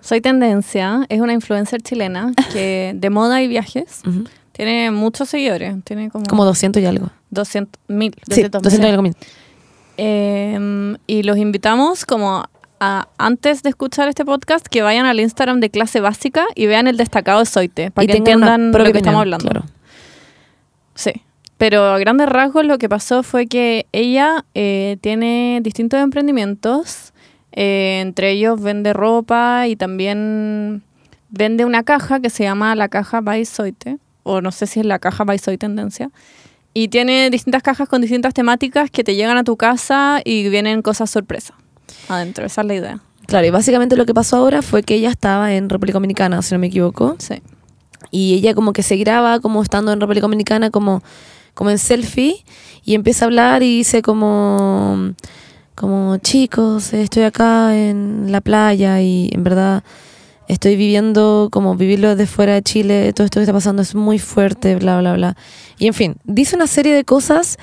Soy Tendencia, es una influencer chilena que de moda y viajes Ujú. Tiene muchos seguidores, tiene como, Como 200 y algo. 200 mil. Sí, 200 y algo mil. Eh, y los invitamos como a, antes de escuchar este podcast que vayan al Instagram de clase básica y vean el destacado de Soite para Y que entiendan lo que estamos hablando. claro. Sí. Pero a grandes rasgos lo que pasó fue que ella eh, tiene distintos emprendimientos. eh, entre ellos vende ropa y también vende una caja que se llama la caja by Soite. O no sé si es la caja by Soy Tendencia. Y tiene distintas cajas con distintas temáticas que te llegan a tu casa y vienen cosas sorpresa adentro. Esa es la idea. Claro, y básicamente lo que pasó ahora fue que ella estaba en República Dominicana, si no me equivoco, Sí. y ella como que se graba como estando en República Dominicana como, como en selfie y empieza a hablar y dice como como chicos estoy acá en la playa y en verdad estoy viviendo como vivirlo desde fuera de Chile todo esto que está pasando es muy fuerte bla bla bla y en fin dice una serie de cosas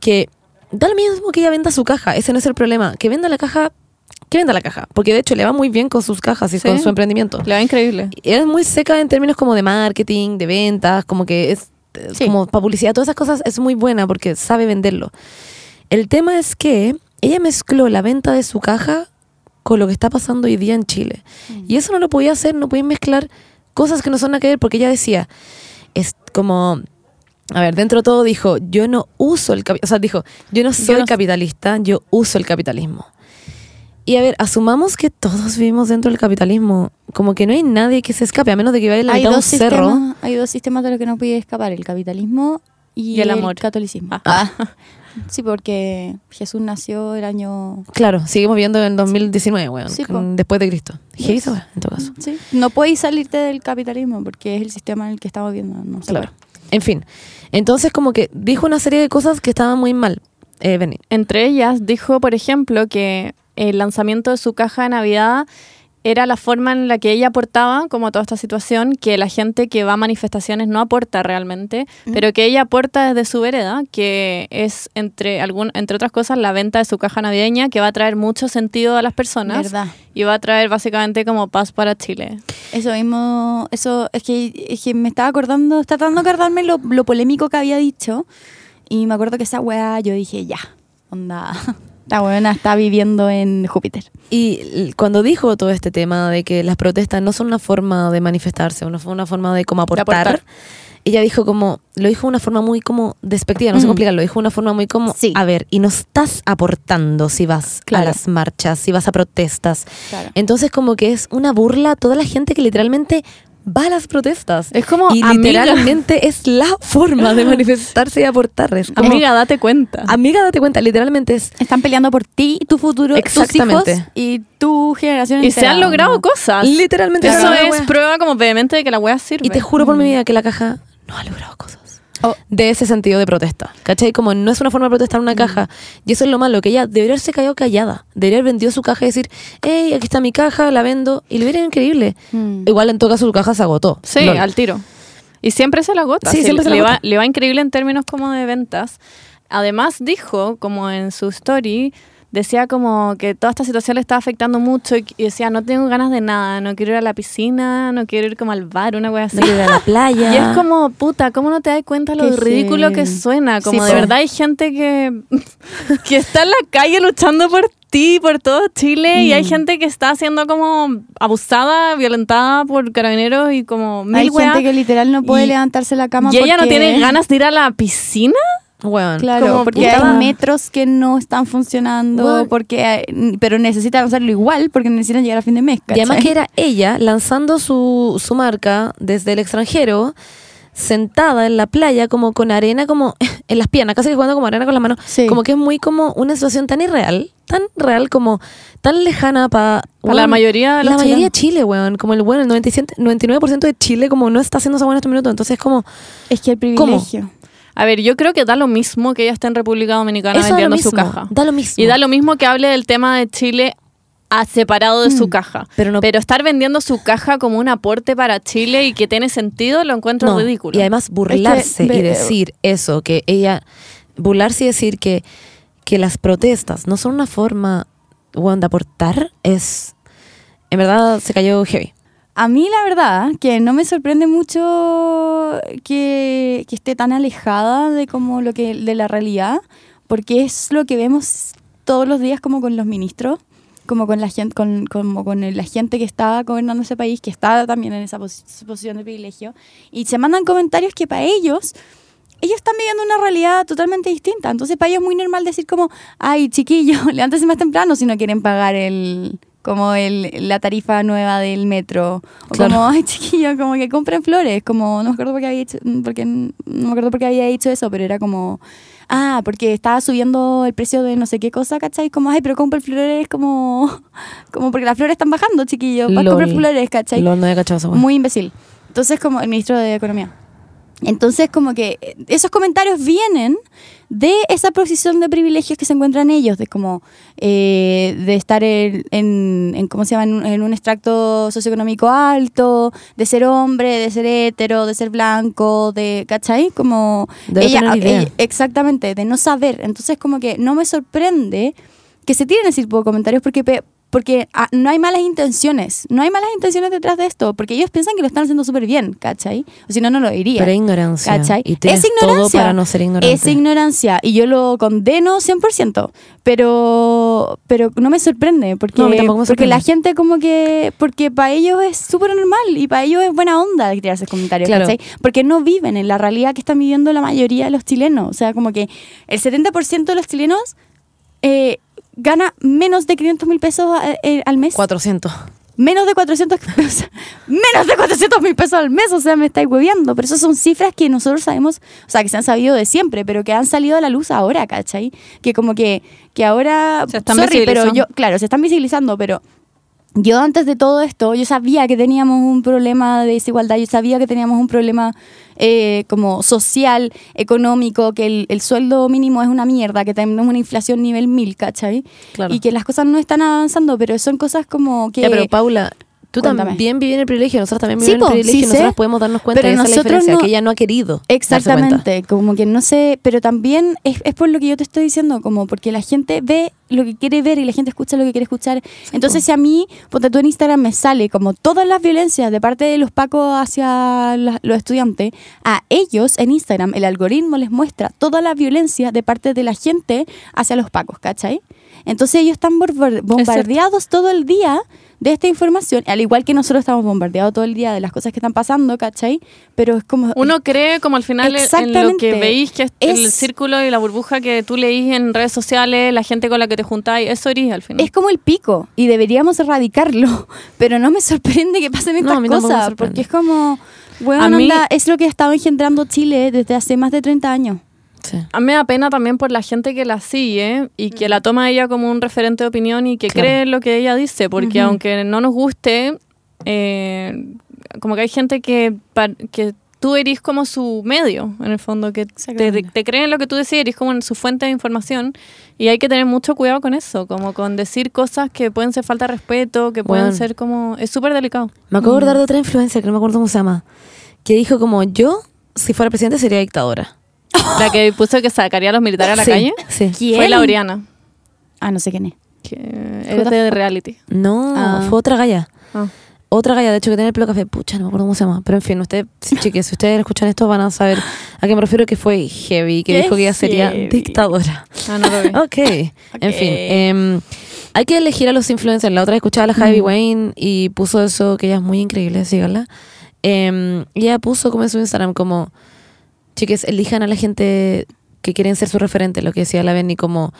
que da lo mismo que ella venda su caja ese no es el problema que venda la caja que venda la caja porque de hecho le va muy bien con sus cajas y Sí. con su emprendimiento Le va increíble. es muy seca en términos como de marketing, de ventas, como que es Sí. como para publicidad, todas esas cosas es muy buena porque sabe venderlo. El tema es que ella mezcló la venta de su caja con lo que está pasando hoy día en Chile. Y eso no lo podía hacer, no podía mezclar cosas que no son nada que ver porque ella decía, es como... A ver, dentro de todo dijo, yo no uso el capitalismo, o sea, dijo, yo no soy no- capitalista, yo uso el capitalismo. Y a ver, asumamos que todos vivimos dentro del capitalismo. Como que no hay nadie que se escape, a menos de que vaya a la Hay mitad de un dos, cerro. sistemas, hay dos sistemas de los que no puede escapar, el capitalismo y, Y el amor. catolicismo. Ah. Ah. Sí, porque Jesús nació el año... Claro, seguimos viviendo en el 2019, weón. Sí, después de Cristo. Weá, en todo caso. Sí. No podéis salirte del capitalismo porque es el sistema en el que estamos viviendo. No se Claro. En fin. Entonces, como que dijo una serie de cosas que estaban muy mal. Eh, Benny. Entre ellas dijo, por ejemplo, que el lanzamiento de su caja de Navidad era la forma en la que ella aportaba, como toda esta situación, que la gente que va a manifestaciones no aporta realmente, Mm. pero que ella aporta desde su vereda, que es, entre, algún, entre otras cosas, la venta de su caja navideña, que va a traer mucho sentido a las personas ¿Verdad? y va a traer básicamente como paz para Chile. Eso mismo, eso es que, es que me estaba acordando, tratando de acordarme lo, lo polémico que había dicho. Y me acuerdo que esa weá, yo dije, ya, onda, esta weona está viviendo en Júpiter. Y cuando dijo todo este tema de que las protestas no son una forma de manifestarse, una, una forma de como aportar, aportar. ella dijo como, lo dijo de una forma muy como despectiva, no sé Mm. cómo explicarlo, lo dijo de una forma muy como, Sí. a ver, y no estás aportando si vas Claro. a las marchas, si vas a protestas. Claro. Entonces como que es una burla a toda la gente que literalmente va a las protestas. Es como, y amiga. literalmente es la forma de manifestarse y aportar. Es como, Amiga, date cuenta. amiga, date cuenta, literalmente es Están peleando por ti, tu futuro, tus Exactamente. hijos y tu generación y se han logrado cosas. literalmente Eso es prueba como vehemente de que la wea sirve. Y te juro por mi vida que la caja no ha logrado cosas. Oh. De ese sentido de protesta. ¿Cachai? Como no es una forma de protestar una caja. Y eso es lo malo, que ella debería haberse quedado callada. Debería haber vendido su caja y decir, hey, aquí está mi caja, la vendo. Y le hubiera increíble. Mm. Igual en todo caso su caja se agotó. Sí, Lol. al tiro. Y siempre se la agota. Sí, siempre se la le, agota. Va, le va increíble en términos como de ventas. Además dijo, como en su story, decía como que toda esta situación le estaba afectando mucho y, y decía, no tengo ganas de nada, no quiero ir a la piscina, no quiero ir como al bar, una wea así. No quiero ir a la playa. Y es como, puta, ¿cómo no te das cuenta lo Que ridículo sí. que suena? Como Sí, de po. verdad hay gente que, que está en la calle luchando por ti, por todo Chile, y hay Mm. gente que está siendo como abusada, violentada por carabineros y como Hay gente que literal no puede Y- levantarse la cama Y ella no tiene ganas de ir a la piscina. Weón. Claro, Como porque hay metros que no están funcionando, Bueno. porque pero necesitan hacerlo igual porque necesitan llegar a fin de mes. Y además que era ella lanzando su, su marca desde el extranjero, sentada en la playa, como con arena, como en las piernas, casi que jugando como arena con las manos. Sí. Como que es muy como una situación tan irreal, tan real como tan lejana para Para la mayoría de los la mayoría de chilenos. Chile, weón. Como el bueno, el 97, 99% de Chile como no está haciendo esa buena en estos minutos. Entonces es como, es que el privilegio. A ver, yo creo que da lo mismo que ella esté en República Dominicana eso vendiendo mismo. su caja. Da lo mismo. Y da lo mismo que hable del tema de Chile a separado de su Mm. caja. Pero no- estar vendiendo su caja como un aporte para Chile y que tiene sentido, lo encuentro No, ridículo. Y además burlarse y decir eso, que ella, burlarse y decir que, que las protestas no son una forma de aportar, es, en verdad se cayó heavy. A mí la verdad que no me sorprende mucho que, esté tan alejada de como lo que de la realidad, porque es lo que vemos todos los días como con los ministros, como con la gente, con, como con la gente que está gobernando ese país, que está también en esa posi- posición de privilegio, y se mandan comentarios que para ellos ellos están viviendo una realidad totalmente distinta. Entonces, para ellos es muy normal decir como, ay, chiquillo, levántense más temprano si no quieren pagar el como el, la tarifa nueva del metro. O Claro. como, ay, chiquillo, como que compren flores. Como, no me acuerdo por qué había dicho, porque, no me acuerdo por qué había dicho eso, pero era como, ah, porque estaba subiendo el precio de no sé qué cosa, ¿cachai? Como, ay, pero compra flores como, como porque las flores están bajando, chiquillos, para comprar flores, ¿cachai? No cachado. Muy imbécil. Entonces, como el ministro de Economía. Entonces, como que eh, esos comentarios vienen de esa posición de privilegios que se encuentran ellos, de como eh, de estar en, en, en, ¿cómo se llama? En un, en un extracto socioeconómico alto, de ser hombre, de ser hetero, de ser blanco, de, ¿cachai? Como De no tener idea. ella- exactamente, de no saber. Entonces, como que no me sorprende que se tiren ese tipo de comentarios porque porque ah, no hay malas intenciones, no hay malas intenciones detrás de esto, porque ellos piensan que lo están haciendo súper bien, ¿cachai? O si no, no lo dirían. Pero ignorancia. ¿Cachai? Y es ignorancia. todo para no ser ignorante. Es ignorancia y yo lo condeno 100%, pero pero no me sorprende porque, No, me porque la sorprende. gente como que porque para ellos es súper normal y para ellos es buena onda de tirarse comentarios, Claro. ¿cachai? Porque no viven en la realidad que están viviendo la mayoría de los chilenos, o sea, como que el 70% de los chilenos eh, gana menos de 500 mil pesos eh, eh, al mes. 400. Menos de 400 pesos. menos de 400 mil pesos al mes. O sea, me estáis hueveando. Pero esas son cifras que nosotros sabemos, o sea, que se han sabido de siempre, pero que han salido a la luz ahora, ¿cachai? Que como que, que ahora. Se están sorry, pero yo, claro, se están visibilizando, pero. Yo antes de todo esto, yo sabía que teníamos un problema de desigualdad, yo sabía que teníamos un problema eh, como social, económico, que el, el sueldo mínimo es una mierda, que tenemos una inflación nivel mil, ¿cachai? Claro. Y que las cosas no están avanzando, pero son cosas como que... Ya, pero Paula, tú Cuéntame. también vives en el privilegio, nosotros también Sí, vivimos en el privilegio sí nosotros podemos darnos cuenta pero de esa la diferencia, no- que ella no ha querido. Exactamente, como que no sé, pero también es, es por lo que yo te estoy diciendo, como porque la gente ve lo que quiere ver y la gente escucha lo que quiere escuchar. Entonces, si a mí, ponte tú en Instagram, me sale como todas las violencias de parte de los pacos hacia la- los estudiantes, a ellos en Instagram el algoritmo les muestra toda la violencia de parte de la gente hacia los pacos, ¿cachai? Entonces ellos están bombardeados todo el día de esta información, al igual que nosotros estamos bombardeados todo el día de las cosas que están pasando, ¿cachai? Pero es como... Uno cree como al final en- lo que veis que es, el círculo y la burbuja que tú leís en redes sociales, la gente con la que te juntáis, eso eres al final. Es como el pico y deberíamos erradicarlo, pero no me sorprende que pasen No, estas me cosas, porque es como, bueno, A mí- onda, es lo que ha estado engendrando Chile desde hace más de 30 años. Sí. A mí me da pena también por la gente que la sigue y que la toma ella como un referente de opinión y que Claro. cree lo que ella dice, porque aunque no nos guste, eh, como que hay gente que, que tú eres como su medio, en el fondo, que te, te creen lo que tú decís, eres como en su fuente de información y hay que tener mucho cuidado con eso, como con decir cosas que pueden ser falta de respeto, que pueden ser como... Es súper delicado. Me acabo de acordar de otra influencia que no me acuerdo cómo se llama, que dijo como yo, si fuera presidente, sería dictadora. La que puso que sacaría a los militares a la Sí, calle Sí. ¿Quién? fue Laureana, Ah, no sé quién es. que es de reality. No, Ah. fue otra galla. Ah. Otra galla, de hecho, que tiene el pelo café. Pucha, no me acuerdo cómo se llama. Pero en fin, ustedes, sí, chiques, si ustedes escuchan esto van a saber a qué me refiero que fue heavy, que Qué dijo que ella sería heavy. dictadora. Ah, no lo vi. Ok. En fin, em, hay que elegir a los influencers. La otra vez escuchaba a la Javi Wayne y puso eso, que ella es muy increíble, síganla. Em, y ella puso como en su Instagram como, chiques, elijan a la gente que quieren ser su referente, lo que decía la Benny, como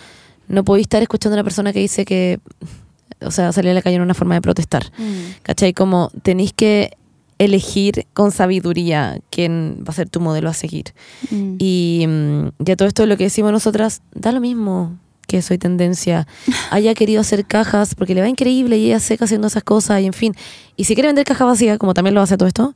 no podéis estar escuchando a una persona que dice que, o sea, salir a la calle en una forma de protestar. ¿Cachai? Como tenéis que elegir con sabiduría quién va a ser tu modelo a seguir. Mm. Y mm, ya todo esto de lo que decimos nosotras, da lo mismo que soy tendencia, haya querido hacer cajas porque le va increíble y ella seca haciendo esas cosas y en fin. Y si quiere vender caja vacía, como también lo hace todo esto,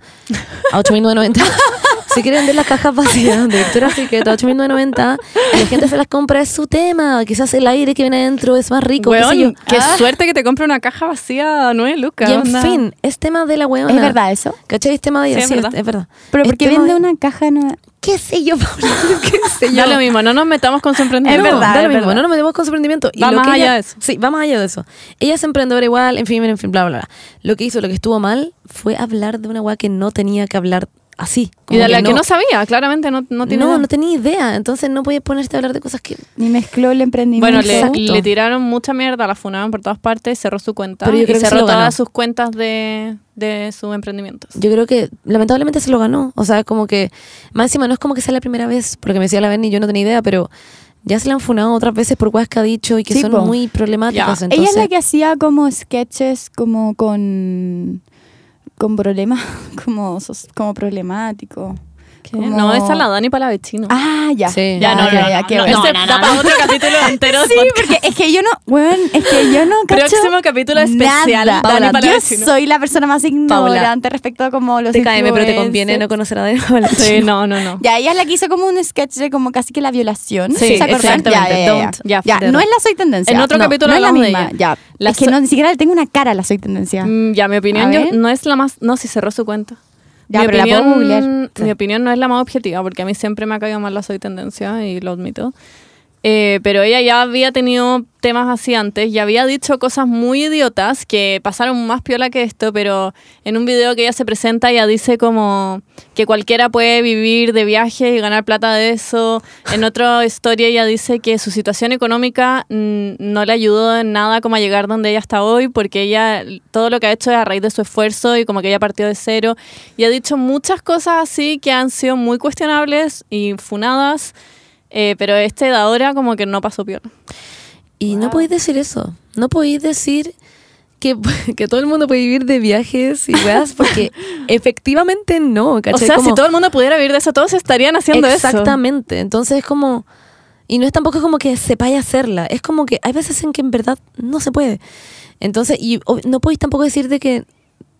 a 8.990. si quiere vender las cajas vacías de Victoria's Secret a 8.990 y la gente se las compra, es su tema. Quizás el aire que viene adentro es más rico. qué sé yo. Weón, qué suerte que te compre una caja vacía a 9 lucas. Y en onda. fin, es tema de la weona. ¿Es verdad eso? ¿Cachai? Es tema de Sí, ella, es sí, verdad. es, es verdad. Pero Es ¿por qué tema vende de- una caja no? ¿Qué sé yo, Paula? ¿Qué sé Da lo mismo, no nos metamos con su emprendimiento. Es verdad, da lo es mismo, verdad. no nos metemos con su emprendimiento. Va lo más que allá ella- de eso. Sí, va más allá de eso. Ella es emprendedora igual, en fin, en fin, bla, bla, bla. Lo que hizo, lo que estuvo mal, fue hablar de una weá que no tenía que hablar así. Y de la que no sabía, claramente no, no tiene no, idea. no tenía idea. Entonces no podía ponerte a hablar de cosas que... Ni mezcló el emprendimiento. Bueno, le, tiraron mucha mierda, la funaron por todas partes, cerró su cuenta Pero yo y creo que se cerró todas sus cuentas de, de sus emprendimientos. Yo creo que lamentablemente se lo ganó. O sea, como que... Más encima, no es como que sea la primera vez, porque me decía la Benny, yo no tenía idea, pero... Ya se le han funado otras veces por cosas que ha dicho y que Sí, son po. muy problemáticas. Entonces, Ella es la que hacía como sketches como con con problemas, como como problemático. ¿Qué? Como- No, esa es la Dani Palavecino. Ah, ya. Sí. Ya, no, ya, no, ya, no, qué no, bueno. ese da para otro capítulo entero Sí, porque es que yo no, weón, es que yo no cacho Próximo capítulo especial, nada. Dani yo Palavecino. soy la persona más ignorante respecto a como los cae, pero te conviene no conocer a Dani Palavecino. Sí, no, no, no. Ya, ella es la que hizo como un sketch de como casi que la violación. Sí, ¿Se exactamente. Ya, ya, ya, no es la soy tendencia. En otro No, capítulo no es la misma. Ya. La es que no, ni siquiera le tengo una cara a la soy tendencia. Mm, Ya, mi opinión yo- no es la más... No, si cerró su cuenta. Ya, mi, pero la puedo opinión, mi opinión no es la más objetiva, porque a mí siempre me ha caído mal la soy tendencia y lo admito. Eh, pero ella ya había tenido temas así antes y había dicho cosas muy idiotas que pasaron más piola que esto, pero en un video que ella se presenta ella dice como que cualquiera puede vivir de viaje y ganar plata de eso. En otra historia ella dice que su situación económica mm, no le ayudó en nada como a llegar donde ella está hoy porque ella todo lo que ha hecho es a raíz de su esfuerzo y como que ella partió de cero y ha dicho muchas cosas así que han sido muy cuestionables y funadas. Eh, pero este de ahora como que no pasó piola. Y no podéis decir eso. No podéis decir que, que todo el mundo puede vivir de viajes y weas, porque efectivamente no, O ¿cachai? sea, Como- si todo el mundo pudiera vivir de eso, todos estarían haciendo eso. Exactamente. Entonces es como. Y no es tampoco como que sepáis hacerla. Es como que hay veces en que en verdad no se puede. Entonces, y no podéis tampoco decir de que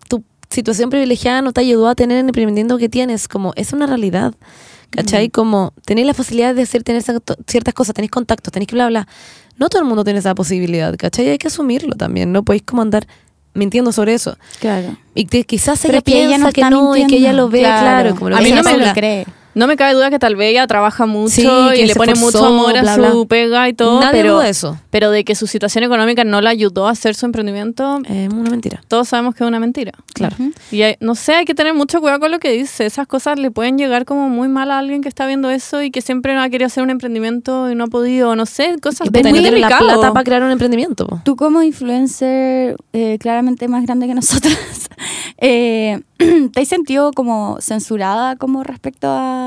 tu situación privilegiada no te ayudó a tener el emprendimiento que tienes. Como es una realidad. ¿Cachai? Como tenéis la facilidad de hacer tener ciertas cosas, tenéis contactos, tenéis que bla, bla. No todo el mundo tiene esa posibilidad, ¿cachai? Hay que asumirlo también. No podéis como andar mintiendo sobre eso. Claro. Y que quizás ella es que ella piensa no que no y que ella lo ve, claro. como lo A mí no me lo cree. No me cabe duda que tal vez ella trabaja mucho Sí, y que le pone mucho amor a bla, su pega y todo, Nadie pero, duda de eso. pero de que su situación económica no le ayudó a hacer su emprendimiento, Es una mentira. todos sabemos que es una mentira. Claro. Y hay- no sé, hay que tener mucho cuidado con lo que dice. Esas cosas le pueden llegar como muy mal a alguien que está viendo eso y que siempre ha querido hacer un emprendimiento y no ha podido, no sé, cosas Y puta, muy no tiene la plata para crear un emprendimiento. po. Tú como influencer eh, claramente más grande que nosotras, eh, ¿te has sentido como censurada como respecto a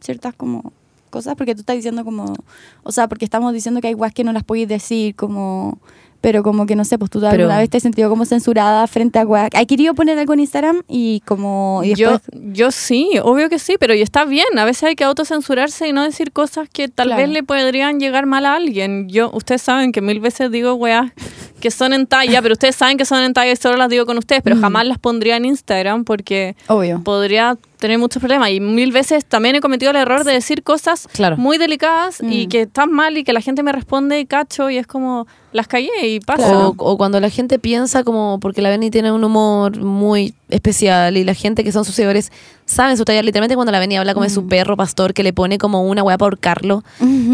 ciertas como cosas? Porque tú estás diciendo como, o sea, porque estamos diciendo que hay guas que no las podéis decir como... Pero como que no sé, pues tú Pero- alguna vez te has sentido como censurada frente a guas. ¿Hay querido poner algo en Instagram? Y como... Y Yo, yo sí, obvio que sí, pero y está bien. A veces hay que autocensurarse y no decir cosas que tal Claro. vez le podrían llegar mal a alguien. Yo, ustedes saben que mil veces digo weas que son en talla, pero ustedes saben que son en talla y solo las digo con ustedes, pero Mm. jamás las pondría en Instagram porque obvio. podría tener muchos problemas. Y mil veces también he cometido el error de decir cosas Claro. muy delicadas y Mm. que están mal y que la gente me responde y cacho y es como las callé y pasa. O, o cuando la gente piensa como porque la Beni tiene un humor muy especial y la gente que son sus seguidores saben su talla. Literalmente cuando la Beni habla como de su perro pastor que le pone como una weá por Carlo.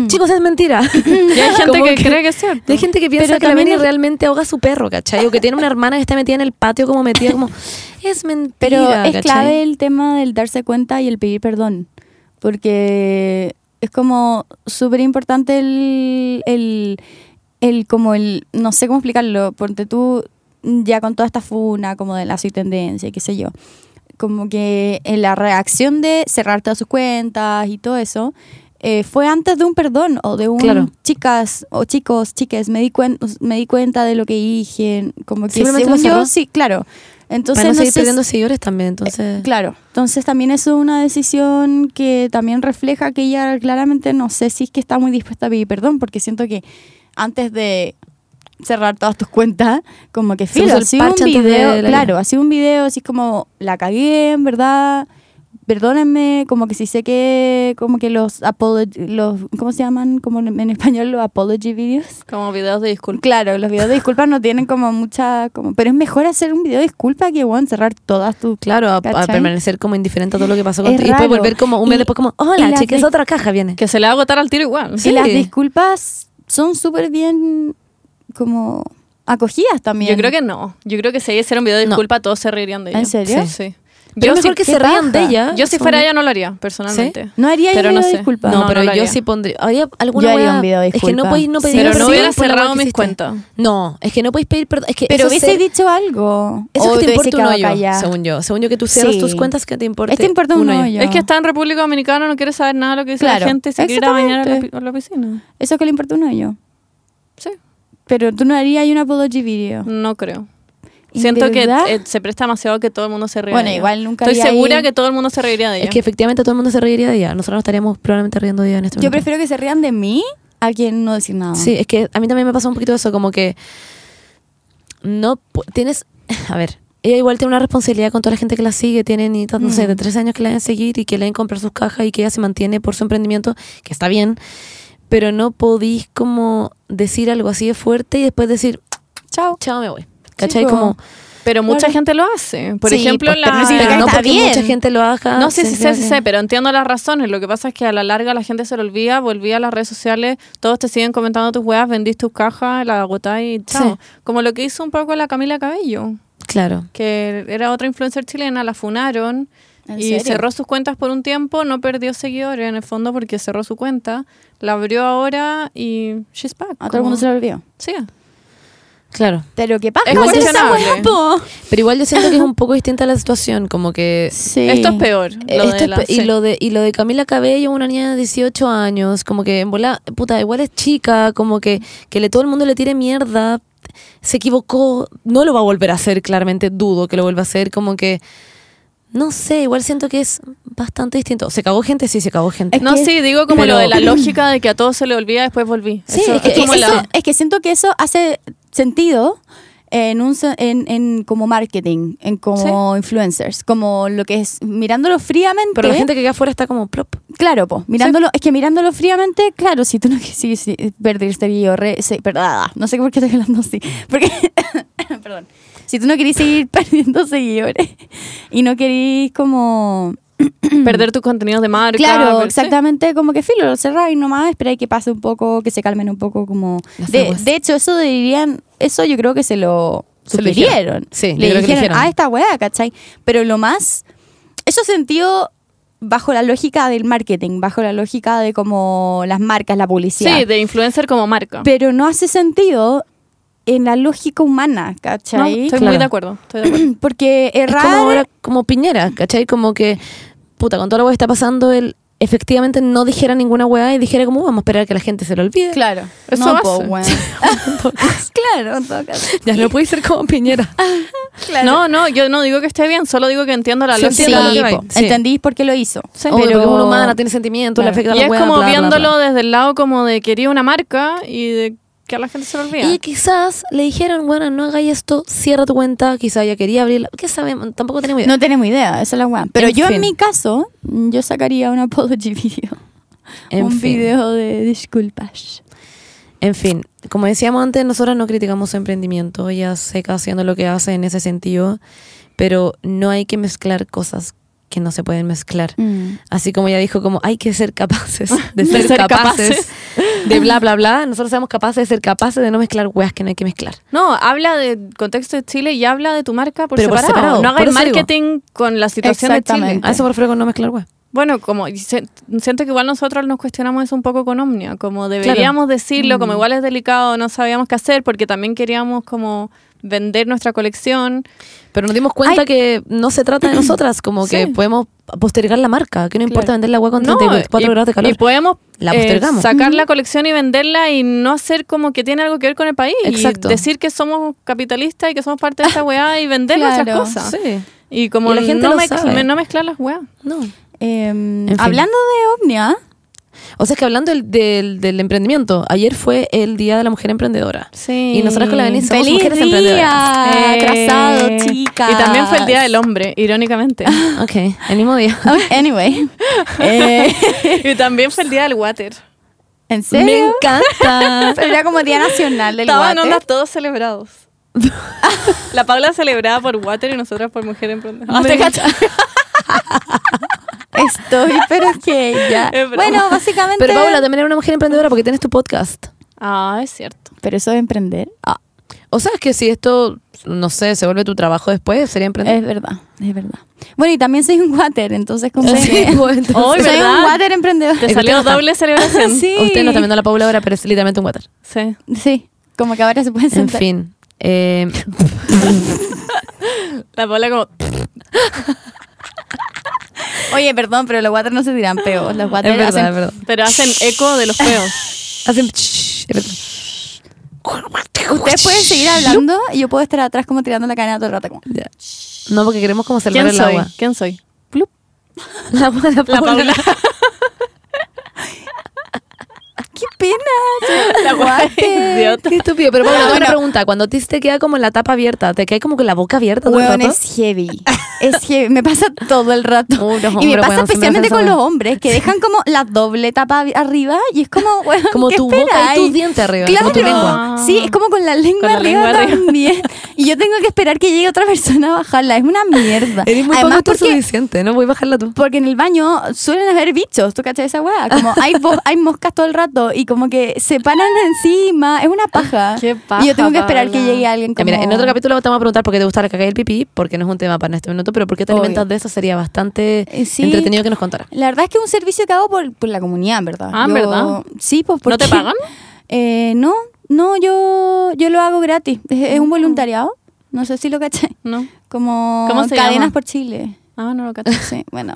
Chicos, es mentira. Y hay gente que, cree que es cierto. Hay gente que piensa Pero que la Beni es- realmente ahoga a su perro, ¿cachai? O que tiene una hermana que está metida en el patio como metida como... Es mentira, Pero es ¿cachai? clave el tema del darse cuenta y el pedir perdón. Porque es como súper importante el, el, el, como el, no sé cómo explicarlo, porque tú ya con toda esta funa como de la soy tendencia y qué sé yo, como que en la reacción de cerrar todas sus cuentas y todo eso, eh, fue antes de un perdón o de un Claro. chicas o chicos, chiques, me di, cuen- me di cuenta de lo que dije, como que según yo, sí, claro. Entonces, seguir perdiendo seguidores también, entonces... Claro, entonces también es una decisión que también refleja que ella claramente no sé si es que está muy dispuesta a pedir perdón, porque siento que antes de cerrar todas tus cuentas, como que filo, ha sido un video, la- claro, ha sido un video así como la cagué, en verdad, perdónenme, como que si sé que como que los apology, los ¿cómo se llaman? Como en en español los apology videos. Como videos de disculpas. Claro, los videos de disculpas no tienen como mucha como pero es mejor hacer un video de disculpa que bueno, cerrar todas tus Claro, a, permanecer como indiferente a todo lo que pasó Es contigo. Y después volver como un mes después como, hola, chicas, otra caja viene. Que se le va a agotar al tiro igual. Sí. Y las disculpas son súper bien como acogidas también. Yo creo que no. Yo creo que si ella hiciera un video de No. disculpa, todos se reirían de ella. ¿En serio? Sí. Yo mejor sí- que se rían de ella. Yo si fuera ella no lo haría, personalmente. No haría Pero yo no sé. disculpas. No, No, pero no yo sí pondría. ¿Haría alguna Yo haría wea? un video de Es que no disculpa. podéis no pedir Pero perdón no hubiera cerrado mis cuentas. No, es que no podéis pedir perdón. Es que Pero hubiese ser- dicho algo. Eso o es que te importa un hoyo, callada. según yo. Según yo, que tú cierras Sí. tus cuentas, que te importa Es que importa un hoyo. Es que está en República Dominicana, no quiere saber nada de lo que dice la gente se quiere ir a bañar a la, a piscina. Eso que le importa un hoyo. Sí, Pero tú no harías un apology video. no creo. ¿En Siento que eh, se presta demasiado que todo el mundo se ría. Bueno, de ella. igual nunca Estoy segura ahí- que todo el mundo se reiría de ella. Es que efectivamente todo el mundo se reiría de ella. Nosotros nos estaríamos probablemente riendo de ella en este Yo momento. prefiero que se rían de mí a quien no decir nada. Sí, es que a mí también me pasa un poquito eso, como que no tienes, a ver, ella igual tiene una responsabilidad con toda la gente que la sigue, tiene niñitas, no sé, Mm. de tres años que la deben seguir y que le deben comprar sus cajas y que ella se mantiene por su emprendimiento, que está bien, pero no podís como decir algo así de fuerte y después decir, Chao. chao, me voy. ¿Cachai? como, Pero mucha Claro. gente lo hace. Por Sí, ejemplo, pues, la... pero pero no porque bien. mucha gente lo haga. No, sí, sí, que- sí, pero entiendo las razones. Lo que pasa es que a la larga la gente se lo olvida, volvía a las redes sociales, todos te siguen comentando tus weas, vendís tus cajas, la agotáis y chao. Sí. Como lo que hizo un poco la Camila Cabello, Claro. que era otra influencer chilena, la funaron ¿En y serio? cerró sus cuentas por un tiempo, no perdió seguidores en el fondo porque cerró su cuenta, la abrió ahora y she's back. A todo el mundo se lo olvidó. Sí. Claro. Pero ¿qué pasa? Es esa wea, po? Pero igual yo siento que es un poco distinta la situación, como que Sí. Esto es peor. lo Eh, Esto de es la- pe- y sí. lo de y lo de Camila Cabello, una niña de 18 años, como que en bola, puta, igual es chica, como que que le todo el mundo le tire mierda, se equivocó, no lo va a volver a hacer, claramente dudo que lo vuelva a hacer, como que no sé, igual siento que es bastante distinto. Se cagó gente, sí, se cagó gente. Es No, que- sí, digo como Pero- lo de la lógica de que a todos se le olvida, después volví. Sí, Eso es que- Es como eso- la- es que siento que eso hace sentido en un en, en como marketing, en como influencers, como lo que es mirándolo fríamente. Pero la gente que queda afuera está como plop. Claro, pues, mirándolo, es que mirándolo fríamente, claro, si tú no sí, sí, perder seguidor, re- se- perdada, no sé por qué estoy hablando así, porque, perdón, si tú no querís seguir perdiendo seguidores y no querís como, perder tus contenidos de marca. claro, per- exactamente, como que filo, lo cerráis nomás, esperáis que pase un poco, que se calmen un poco, como, de, de hecho, eso dirían, eso yo creo que se lo Se dijeron. sugirieron, Sí, le que le dijeron, dijeron. ah, esta weá, ¿cachai? Pero lo más, eso sentido bajo la lógica del marketing, bajo la lógica de como las marcas, la publicidad. Sí, de influencer como marca. Pero no hace sentido en la lógica humana, No, ¿cachai? estoy Claro. muy de acuerdo. Estoy de acuerdo. Porque Es como errar... ahora, como Piñera, ¿cachai? Como que, puta, con todo lo que está pasando, él efectivamente no dijera ninguna weá y dijera como, vamos a esperar que la gente se lo olvide. Claro. Eso no, po, claro, en todo caso. Ya no puede ser como Piñera. Claro. No, no, yo no digo que esté bien, solo digo que entiendo la Sí, lógica. Sí, va. Sí. entendí por qué lo hizo. Sí. Obvio, pero- porque uno humana tiene sentimientos, le afecta Y la es weá, como bla, bla, bla. viéndolo desde el lado como de quería una marca y de que a la gente se lo olvida. Y quizás le dijeron, bueno, no hagáis esto, cierra tu cuenta, quizás ella quería abrirla. ¿Qué sabemos? Tampoco tenemos idea. No tenemos idea, esa es la weá. Pero En yo fin. en mi caso, yo sacaría un apology video. En un fin. video de disculpas. En fin, como decíamos antes, nosotras no criticamos su emprendimiento, ella seca haciendo lo que hace en ese sentido, pero no hay que mezclar cosas que no se pueden mezclar. Mm. Así como ella dijo, como hay que ser capaces de De ser, capaces, capaces. de bla, bla, bla. Nosotros somos capaces de ser capaces de no mezclar weas que no hay que mezclar. No, habla del contexto de Chile y habla de tu marca por Pero por separado. separado, No por hagas digo. marketing con la situación de Chile. A eso me refiero con no mezclar weas. Bueno, como siento que igual nosotros nos cuestionamos eso un poco con Omnia, como deberíamos decirlo, como Mm. igual es delicado, no sabíamos qué hacer porque también queríamos como vender nuestra colección. Pero nos dimos cuenta Ay. que no se trata de nosotras, como que Sí. podemos postergar la marca, que no importa Claro. vender la wea con No, 34 y, grados de calor. y podemos La eh, postergamos. sacar la colección y venderla y no hacer como que tiene algo que ver con el país. Exacto. Y decir que somos capitalistas y que somos parte de esta weá y vender Claro. nuestras cosas. Sí, Y como Y la gente no, lo mez- sabe. no mezclar las weas. no. Em, fin. Hablando de Omnia, O sea, es que hablando del, del, del emprendimiento, ayer fue el Día de la Mujer Emprendedora. Sí. Y nosotras con la Denise somos ¡Feliz mujeres día! emprendedoras. Eh, chicas. Y también fue el Día del Hombre, irónicamente. Ok, el mismo día. Anyway. Eh, y también fue el Día del Water. ¿En Me serio? encanta. Pero era como Día Nacional del Estaban Water. ondas todos celebrados. la Paula celebraba por Water y nosotras por Mujer Emprendedora. Me- ¿Te cachas? Estoy, pero es que ya. Bueno, básicamente. Pero Paula también era una mujer emprendedora porque tienes tu podcast. Ah, es cierto. Pero eso de emprender. Ah, O sea, es que si esto, no sé, se vuelve tu trabajo después, sería emprender. es verdad, es verdad. Bueno, y también soy un water, entonces como Sí, que- bueno, entonces- Hoy, soy ¿verdad? un water emprendedor. Te salió usted no doble celebración. Sí. Usted no está viendo a la Paula ahora, pero es literalmente un water. Sí. Sí, como que ahora se pueden En sentar. fin. eh, La Paula como... Oye, perdón, pero los water no se tiran peos. Los water es verdad, hacen- es verdad. Pero hacen eco de los feos. Hacen... es verdad. Ustedes pueden seguir hablando y yo puedo estar atrás como tirando la cadena todo el rato. Como, Ya. No, porque queremos como salvar ¿Quién el soy? agua. ¿Quién soy? Plup. La, la La Paula. Paula. ¡Qué pena! La guay. Qué estúpido. Pero bueno, tengo Bueno. una pregunta. Cuando a ti te queda como la tapa abierta, ¿te queda como con la boca abierta todo el rato? es heavy. Es heavy. Me pasa todo el rato. Uy, y me pasa siempre especialmente hacen con los hombres que dejan como la doble tapa arriba y es como, weón, Como ¿qué tu boca y tus dientes arriba, Claro. como tu lengua. Sí, es como con la lengua Con la arriba lengua arriba. también. Y yo tengo que esperar que llegue otra persona a bajarla. Es una mierda. Eres muy Además, poco suficiente, ¿no? Voy a bajarla tú. porque en el baño suelen haber bichos, ¿tú cachas esa weá? Como hay, hay moscas todo el rato y como que se paran encima. Es una paja. Qué Y yo tengo que paja, esperar que llegue alguien como... mira, en otro capítulo te vamos a preguntar por qué te gusta la caca y el pipí, porque no es un tema para este minuto, pero por qué te Obvio. alimentas de eso sería bastante Eh, sí. entretenido que nos contara. La verdad es que es un servicio que hago por, por la comunidad, en verdad. Ah, ¿en Yo- verdad? Sí, pues ¿No te porque- pagan? Eh, no, no, yo, yo lo hago gratis. Es, es un voluntariado. No sé si lo caché. No. Como ¿Cómo se Cadenas llama? por Chile. Ah, no lo caché. Sí, bueno.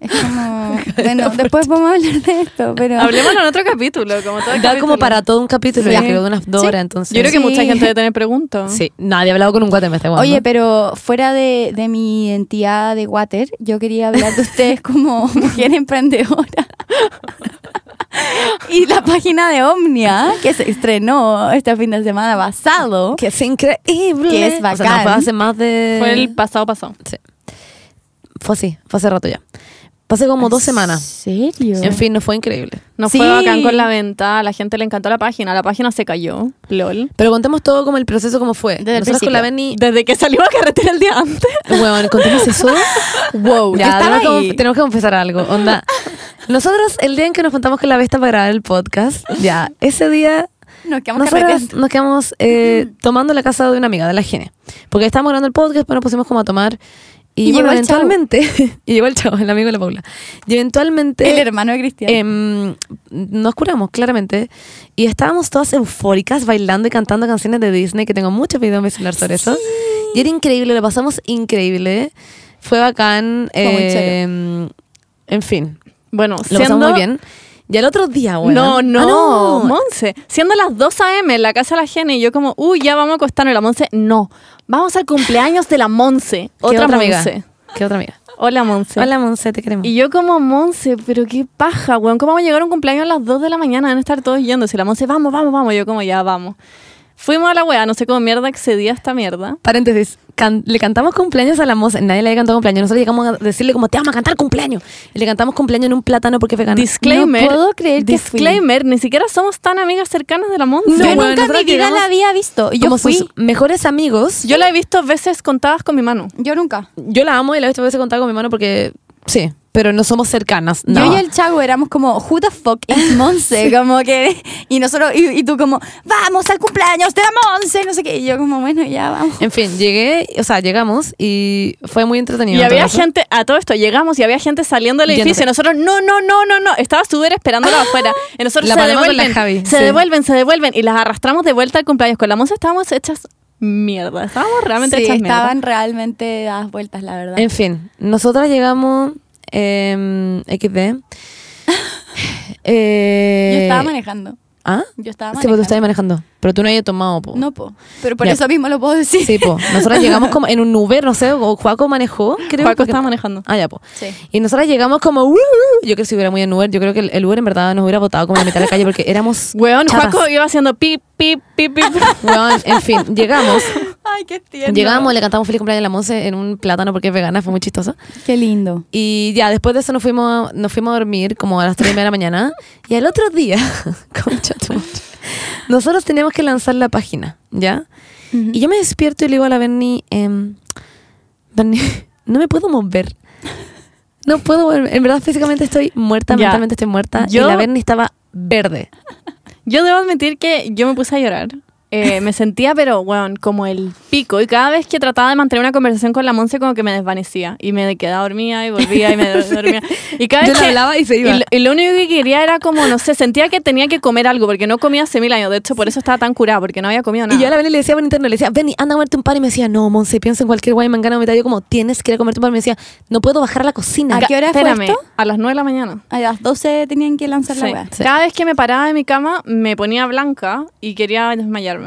Es como... bueno, después vamos a hablar de esto, pero... Hablemos en otro capítulo, como todo el Da capítulo. como para todo un capítulo, Sí. ya creo, de unas dos Sí. horas, entonces. Yo creo que Sí. mucha gente debe tener preguntas. Sí, nadie ha hablado con un guate me está guando. Oye, pero fuera de, de mi identidad de water, yo quería hablar de ustedes como mujer emprendedora. y la página de Omnia, que se estrenó este fin de semana pasado. que es increíble. Que es O sea, no, bacán. fue hace más de... Fue el pasado pasado. Sí. Fue así, fue hace rato ya. Hace como dos ¿En semanas. serio? En fin, no fue increíble. Nos Sí. fue bacán con la venta, a la gente le encantó la página, la página se cayó, lol. Pero contemos todo como el proceso como fue. Desde el Nosotros con la Benny... Desde que salimos a carretera el día antes. Bueno, contemos eso. Wow, Ya, estaba tenemos, ahí. que, tenemos que confesar algo. Onda. Nosotros, el día en que nos juntamos con la Vesta para grabar el podcast, ya, ese día Nos quedamos carreteando. nos quedamos eh, tomando la casa de una amiga, de la Gene. Porque estábamos grabando el podcast, pero nos pusimos como a tomar. Y, Y bueno, llegó el chavo. eventualmente, y llegó el chavo, el amigo de la Paula. Y eventualmente El hermano de Cristian. em, nos curamos, claramente. Y estábamos todas eufóricas, bailando y cantando canciones de Disney, que tengo muchos videos en mi celular sobre eso. Y era increíble, lo pasamos increíble. Fue bacán. Fue muy em, en fin, Bueno, lo pasamos muy bien. Y al otro día, bueno. No, no, Monse. Siendo las 2 a.m. en la casa de la Gene y yo como, uy, ya vamos a acostarnos. Y la Monse, no. Vamos al cumpleaños de la Monse. ¿Qué Otra, otra amiga? Monse. ¿Qué otra amiga? Hola, Monse. Hola, Monse, te queremos. Y yo como, Monse, pero qué paja, weón. ¿Cómo vamos a llegar a un cumpleaños a las 2 de la mañana? Van a estar todos yendo. Si la Monse, vamos, vamos, vamos. Yo como, ya, vamos. Fuimos a la weá, no sé cómo mierda accedí a esta mierda. Paréntesis, can- le cantamos cumpleaños a la Monse. Nadie le había cantado cumpleaños. Nosotros llegamos a decirle como, te vamos a cantar cumpleaños. Y le cantamos cumpleaños en un plátano porque es vegano. Disclaimer. No puedo creer que fui. Disclaimer, ni siquiera somos tan amigas cercanas de la Monse. No, yo bueno, nunca en mi vida la había visto. Y Yo como fui. sus mejores amigos. Yo la he visto veces contadas con mi mano. Yo nunca. Yo la amo y la he visto veces contar con mi mano porque sí, pero no somos cercanas. No. Yo y el Chago éramos como, who the fuck is Monse? como que, y nosotros, y, y tú como, vamos al cumpleaños de la Monse, no sé qué. Y yo como, bueno, ya vamos. En fin, llegué, o sea, llegamos y fue muy entretenido. Y había gente, a todo esto llegamos y había gente saliendo del edificio. Y nosotros, no, no, no, no, no. Estaba súper esperándola afuera. Y nosotros La se devuelven, la Javi, se sí. devuelven, se devuelven. Y las arrastramos de vuelta al cumpleaños. Con la Monse estábamos hechas mierda. Estábamos realmente Sí, hechas mierda. estaban realmente dadas vueltas, la verdad. En fin, nosotras llegamos eh, XD. Eh, yo estaba manejando. ¿Ah? Yo estaba Sí, manejando. pues tú estabas manejando. Pero tú no habías tomado, po. No, po. Pero por Ya. eso mismo lo puedo decir. Sí, po. Nosotras llegamos como en un Uber, no sé, o Juaco manejó, creo. Juaco estaba manejando. Ah, ya, po. Sí. Y nosotras llegamos como, "Uh, uh". yo creo que si hubiera muy en Uber, yo creo que el, Uber en verdad nos hubiera botado como en la mitad de la calle porque éramos Weón. Juaco iba haciendo pip, pip, pip, pip. Weón, en fin, llegamos, Ay, qué tierno. llegamos, le cantamos feliz cumpleaños a la Monse en un plátano porque es vegana, fue muy chistoso. Qué lindo. Y ya, después de eso nos fuimos, nos fuimos a dormir como a las 3 y media de la mañana. Y al otro día, concha tu madre, nosotros teníamos que lanzar la página, ¿ya? Y yo me despierto y le digo a la Bernie, em, Bernie, no me puedo mover. No puedo mover. En verdad, físicamente estoy muerta, Ya. mentalmente estoy muerta. Yo- Y la Bernie estaba verde. Yo debo admitir que yo me puse a llorar. Eh, me sentía, pero, weón, como el pico. Y cada vez que trataba de mantener una conversación con la Monse, como que me desvanecía. Y me quedaba dormida y volvía y me dormía. Y cada Yo vez le que- hablaba y se iba. Y lo, y lo único que quería era como, no sé, sentía que tenía que comer algo, porque no comía hace mil años. De hecho, por eso estaba tan curada, porque no había comido nada. Y yo a la Benny le decía por interno, le decía, Benny, anda a comerte un pan. Y me decía, no, Monse, piensa en cualquier guay, me engana mitad. Yo como, tienes que ir a comerte un pan. Y me decía, no puedo bajar a la cocina. ¿A qué hora fue Espérame, esto? a las nueve de la mañana. A las 12 tenían que lanzar la Sí. weá. Sí. Cada vez que me paraba de mi cama, me ponía blanca y quería desmayarme.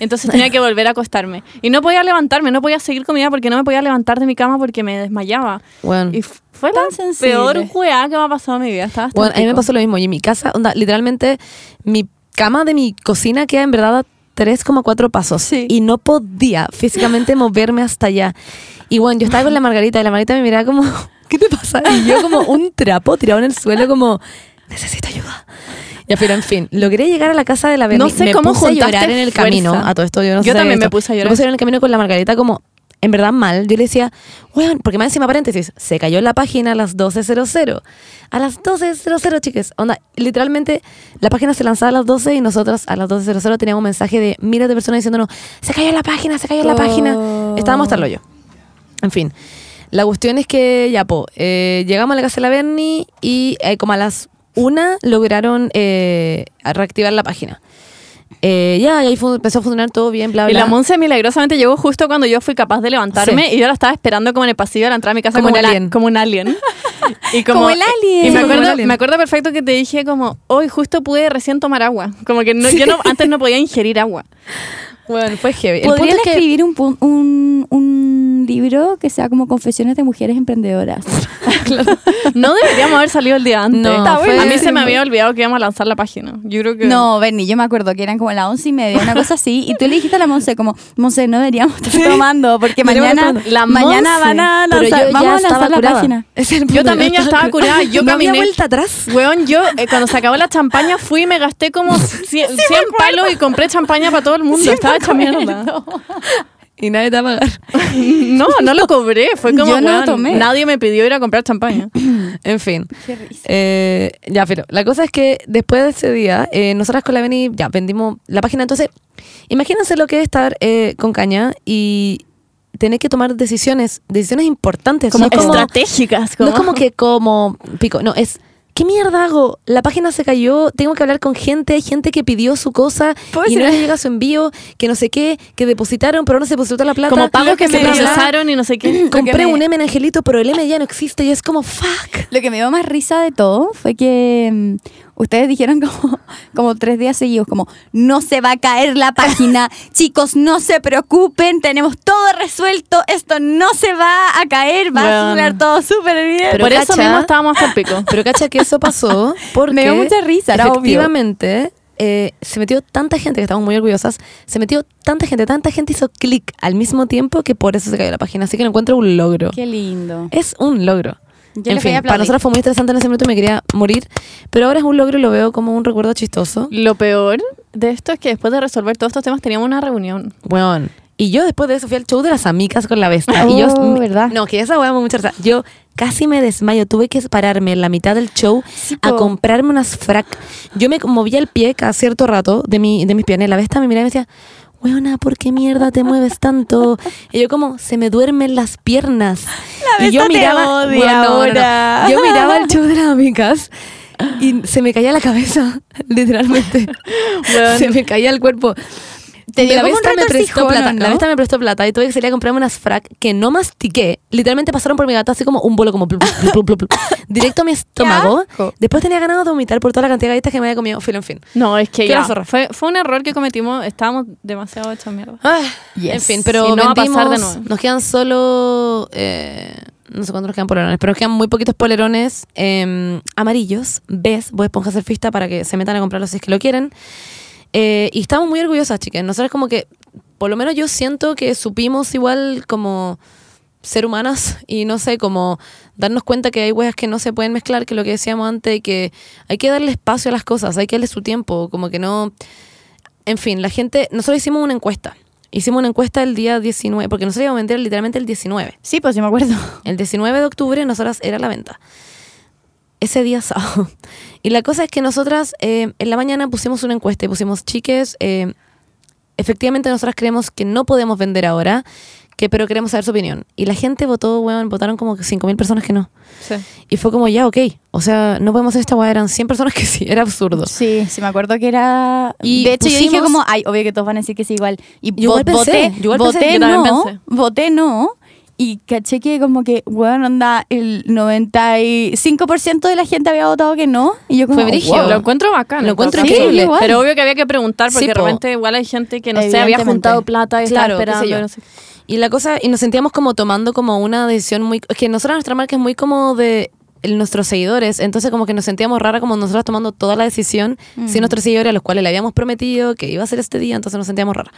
Entonces tenía que volver a acostarme. Y no podía levantarme, no podía seguir comida porque no me podía levantar de mi cama porque me desmayaba. Bueno, Y fue Tan la sensible. peor weá que me ha pasado en mi vida. Estaba bueno, a mí me pasó lo mismo. Y en mi casa, onda, literalmente, mi cama de mi cocina queda en verdad a 3,4 pasos. Sí. Y no podía físicamente moverme hasta allá. Y bueno, yo estaba con la Margarita y la Margarita me miraba como, ¿qué te pasa? Y yo como un trapo tirado en el suelo como, necesito ayuda. Ya, pero en fin, logré llegar a la casa de la Berni. No sé me cómo puse a llorar en el fuerza. camino. A todo esto yo no Yo también me puse a llorar. Me puse a llorar en el camino con la Margarita como, en verdad mal. Yo le decía, weón, porque más encima paréntesis, se cayó la página a las 12.00. A las 12.00, chicas. Onda, literalmente la página se lanzaba a las 12 y nosotros a las 12.00 teníamos un mensaje de miles de personas diciéndonos, se cayó la página, se cayó la Oh. página. Estábamos hasta el hoyo. En fin. La cuestión es que ya, po, eh, llegamos a la casa de la Berni y eh, como a las una lograron eh, reactivar la página. Eh, ya, y ahí fu- empezó a funcionar todo bien, bla, Y bla. la Monse milagrosamente llegó justo cuando yo fui capaz de levantarme y yo la estaba esperando como en el pasillo de la entrada a mi casa Como como, un la- alien. como un alien. Y Como el alien. Y me acuerdo, alien. me acuerdo perfecto que te dije como, hoy justo pude recién tomar agua. Como que no, yo no, antes no podía ingerir agua. Bueno, fue heavy. ¿Podrían que- escribir un, un libro que sea como Confesiones de Mujeres Emprendedoras? No deberíamos haber salido el día antes. No, Está a mí se me había olvidado que íbamos a lanzar la página. Yo creo que... No, Bernie, yo me acuerdo que eran como las once y media, una cosa así, y tú le dijiste a la Monse como, Monse, no deberíamos estar tomando, porque mañana. La mañana Monse. van a Pero lanzar, yo vamos ya a lanzar la curada. página. Yo también ya estaba curada. Yo no había caminé. vuelta atrás. Weón, yo eh, cuando se acabó la champaña fui y me gasté como 100, 100 palos y compré champaña para todo el mundo. Estaba hecha mierda. Y nadie te va a pagar. No, no lo cobré. Fue como, Yo no lo tomé. nadie me pidió ir a comprar champaña. En fin. Qué risa. Eh, ya, pero la cosa es que después de ese día, eh, nosotras con la Beni ya vendimos la página. Entonces, imagínense lo que es estar eh, con caña y tener que tomar decisiones, decisiones importantes. Como no es como, estratégicas. no es como que como pico, no, es ¿qué mierda hago? La página se cayó, tengo que hablar con gente, hay gente que pidió su cosa ¿Puedo y no les llega su envío, que no sé qué, que depositaron, pero no se depositó la plata. Como pagos que se procesaron y no sé qué. Compré me- un M en Angelito, pero el M ya no existe y es como fuck. Lo que me dio más risa de todo fue que mm, ustedes dijeron como, como tres días seguidos, como, no se va a caer la página, chicos, no se preocupen, tenemos todo resuelto, esto no se va a caer, va a funcionar todo súper bien. Pero Por eso mismo estábamos el pico. Pero cacha que eso pasó porque Me dio mucha risa, era obvio. efectivamente eh, se metió tanta gente que estamos muy orgullosas, se metió tanta gente, tanta gente hizo clic al mismo tiempo que por eso se cayó la página. Así que lo encuentro un logro. Qué lindo. Es un logro. Yo en fin, a para nosotros fue muy interesante en ese momento y me quería morir, pero ahora es un logro y lo veo como un recuerdo chistoso. Lo peor de esto es que después de resolver todos estos temas teníamos una reunión. Weón. Y yo después de eso fui al show de las amigas con la bestia. y yo, Oh, ¿verdad? No, que esa weá me mucha. Yo casi me desmayo. Tuve que pararme en la mitad del show a po. comprarme unas frac. Yo me movía el pie cada cierto rato de, mi, de mis piernas. La bestia me miraba y me decía, weona, ¿por qué mierda te mueves tanto? Y yo como, se me duermen las piernas. La y yo te miraba, odia Weón, no, no, no. ahora. Yo miraba el show de las amigas y se me caía la cabeza, literalmente. Se me caía el cuerpo. Te la Vesta me prestó plata. ¿no? La Vesta me prestó plata y tuve que salir a comprarme unas frac que no mastiqué. Literalmente pasaron por mi gato así como un bolo como directo a mi estómago. Después tenía ganas de vomitar por toda la cantidad de galletas que me había comido. Filo, en fin. No, es que ya. Fue, fue un error que cometimos. Estábamos demasiado hechos mierda. Ah, Yes. En fin, pero no va a pasar de nuevo. nos quedan solo eh, no sé cuántos nos quedan polerones, pero nos quedan muy poquitos polerones eh, amarillos, ves, voy a esponja surfista para que se metan a comprarlos si es que lo quieren. Eh, y estamos muy orgullosas, chicas. Nosotros como que, por lo menos yo siento que supimos igual como ser humanas y no sé, como darnos cuenta que hay weas que no se pueden mezclar, que lo que decíamos antes, que hay que darle espacio a las cosas, hay que darle su tiempo, como que no... En fin, la gente, nosotros hicimos una encuesta. Hicimos una encuesta el día 19, porque nosotros íbamos a vender literalmente el 19. Sí, pues sí me acuerdo. El 19 de octubre nosotras era la venta. Ese día sábado. Y la cosa es que nosotras eh, en la mañana pusimos una encuesta y pusimos, chiques, eh, efectivamente nosotras creemos que no podemos vender ahora, que pero queremos saber su opinión. Y la gente votó, weón, votaron como 5.000 personas que no. Sí. Y fue como, ya, ok. O sea, no podemos hacer esta weá, eran 100 personas que sí, era absurdo. Sí, sí me acuerdo que era... Y de hecho yo dije pusimos- como, ay, obvio que todos van a decir que sí igual. Y Yo igual pensé, voté, yo igual voté pensé, yo no, pensé. voté no. Y caché que como que, bueno, onda, el 95% de la gente había votado que no. Y yo como, Fue brígido. wow. Lo encuentro bacán. Lo encuentro caso. increíble. igual. Pero obvio que había que preguntar porque Sí, po. repente igual hay gente que no sé, había juntado plata y Claro, estaba esperando. yo. no sé. Y la cosa, y nos sentíamos como tomando como una decisión muy... Es que nosotros nuestra marca es muy como de nuestros seguidores, entonces como que nos sentíamos rara como nosotros tomando toda la decisión sin nuestros seguidores a los cuales le habíamos prometido que iba a ser este día, entonces nos sentíamos rara.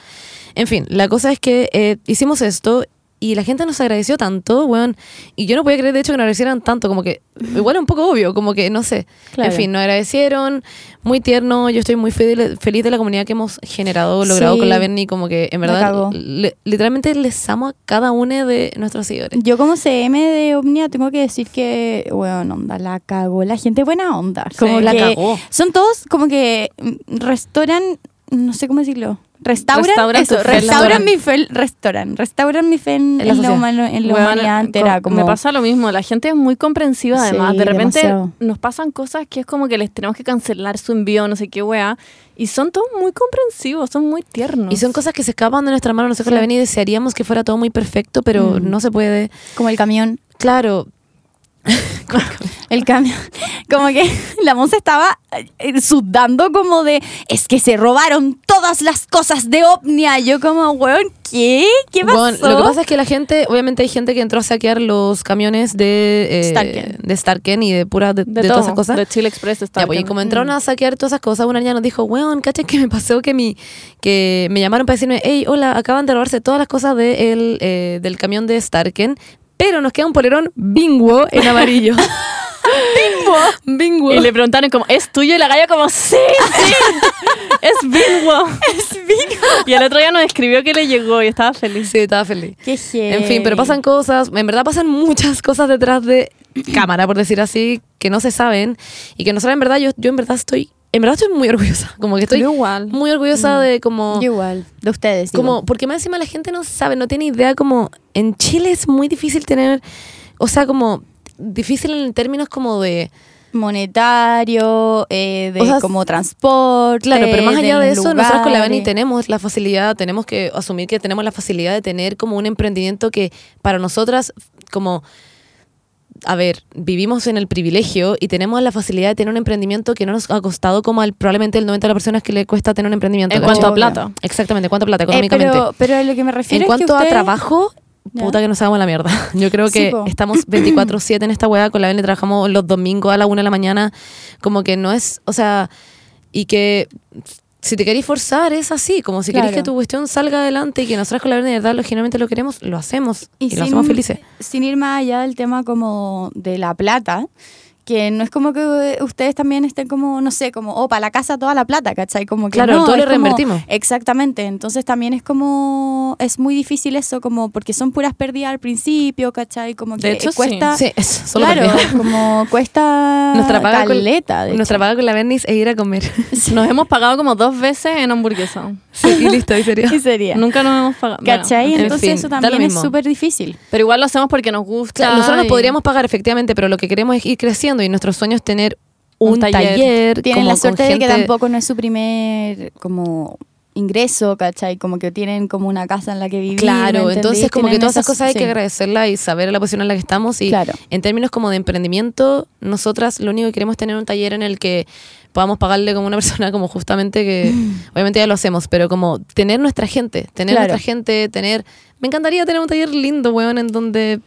En fin, la cosa es que eh, hicimos esto y la gente nos agradeció tanto, weón, y yo no podía creer de hecho que nos agradecieran tanto, como que igual es un poco obvio, como que no sé. Claro. En fin, nos agradecieron, muy tierno, yo estoy muy fel- feliz de la comunidad que hemos generado, logrado Sí. con la Berni, como que en verdad le- literalmente les amo a cada uno de nuestros seguidores. Yo como CM de Omnia tengo que decir que, bueno, onda, la cagó. La gente buena onda. Como Sí, la cagó. Son todos como que mm, restauran, no sé cómo decirlo. Restauran, Restauran eso, restauran mi fe, restauran, restauran mi fe en, En la en la, humano- en la Weón, humanidad entera. Como, Me pasa lo mismo, la gente es muy comprensiva además. Sí, de repente demasiado. nos pasan cosas que es como que les tenemos que cancelar su envío, no sé qué weá. Y son todos muy comprensivos, son muy tiernos. Y son cosas que se escapan de nuestra mano. Nosotros Sí. la Berni desearíamos que fuera todo muy perfecto, pero Mm. no se puede. como el camión. Claro, El camión. Como que la monza estaba eh, sudando como de, es que se robaron todas las cosas de Omnia. Yo como, weón, ¿qué? ¿Qué pasó? Bueno, lo que pasa es que la gente, obviamente hay gente que entró a saquear los camiones de, eh, Starken. de Starken y de pura de, de, todas esas cosas. De Chile Express está Ya, pues, y como entraron Mm. a saquear todas esas cosas, una niña nos dijo, weón, caché que me pasó que mi, que me llamaron para decirme, hey, hola, acaban de robarse todas las cosas de el, eh, del camión de Starken, pero nos queda un polerón bingo en amarillo. bingo. Bingo. Y le preguntaron como, ¿es tuyo? Y la galla como, sí, sí, es Bingo. Es Bingo. Y el otro día nos escribió que le llegó y estaba feliz. Sí, estaba feliz. Qué En fin, pero pasan cosas, en verdad pasan muchas cosas detrás de cámara, por decir así, que no se saben y que nosotros en verdad, yo, yo en verdad estoy, en verdad estoy muy orgullosa, como que estoy Yo igual. muy orgullosa de como... Yo igual, de ustedes. digo. Como, porque más encima la gente no sabe, no tiene idea como en Chile es muy difícil tener, o sea, como difícil en términos como de, monetario, eh, de O sea, como transporte. claro, pero más allá de eso, nosotros con la lugares. Beni tenemos la facilidad, tenemos que asumir que tenemos la facilidad de tener como un emprendimiento que para nosotras como a ver, vivimos en el privilegio y tenemos la facilidad de tener un emprendimiento que no nos ha costado como al probablemente el 90 de las personas que le cuesta tener un emprendimiento. En cuanto a plata. Exactamente, ¿cuánto plata Eh, económicamente? pero, pero a lo que me refiero En es cuanto que a ustedes- trabajo, puta que nos hagamos la mierda. Yo creo Sí, que po. estamos 24-7 en esta weá. Con la Bene trabajamos los domingos a la una de la mañana. Como que no es, o sea, y que si te queréis forzar es así. Como si queréis Claro. que tu cuestión salga adelante y que nosotros con la verdad lo, genuinamente lo queremos, lo hacemos. Y, lo sin- hacemos felices. Sin ir más allá del tema como de la plata, que no es como que ustedes también estén como, no sé, como, oh, para la casa toda la plata, ¿cachai? Como que Claro, no, todo lo como- reinvertimos. Exactamente, entonces también es como, es muy difícil eso, como, porque son puras pérdidas al principio, ¿cachai? Como que De hecho, sí. cuesta... Sí, eso, solo claro, como cuesta Nuestra paga, caleta, con, nuestra paga con la Bernis es ir a comer. Nos hemos pagado como dos veces en hamburguesa. Sí, y listo, ahí sería. Y sería. Nunca nos hemos pagado. Bueno, ¿Cachai? en Entonces fin, eso también es mismo. súper difícil. pero igual lo hacemos porque nos gusta. Claro, nosotros nos y- podríamos pagar efectivamente, pero lo que queremos es ir creciendo y nuestro sueño es tener un, Un taller. taller. Tienen como la suerte de que tampoco no es su primer como ingreso, ¿cachai? Como que tienen como una casa en la que vivir. ¿me Claro, entonces como que todas esas esas- cosas hay sí. que agradecerla y saber la posición en la que estamos y Claro. en términos como de emprendimiento, nosotras lo único que queremos es tener un taller en el que podamos pagarle como una persona como justamente que obviamente ya lo hacemos, pero como tener nuestra gente, tener Claro. nuestra gente, tener me encantaría tener un taller lindo, weón, en donde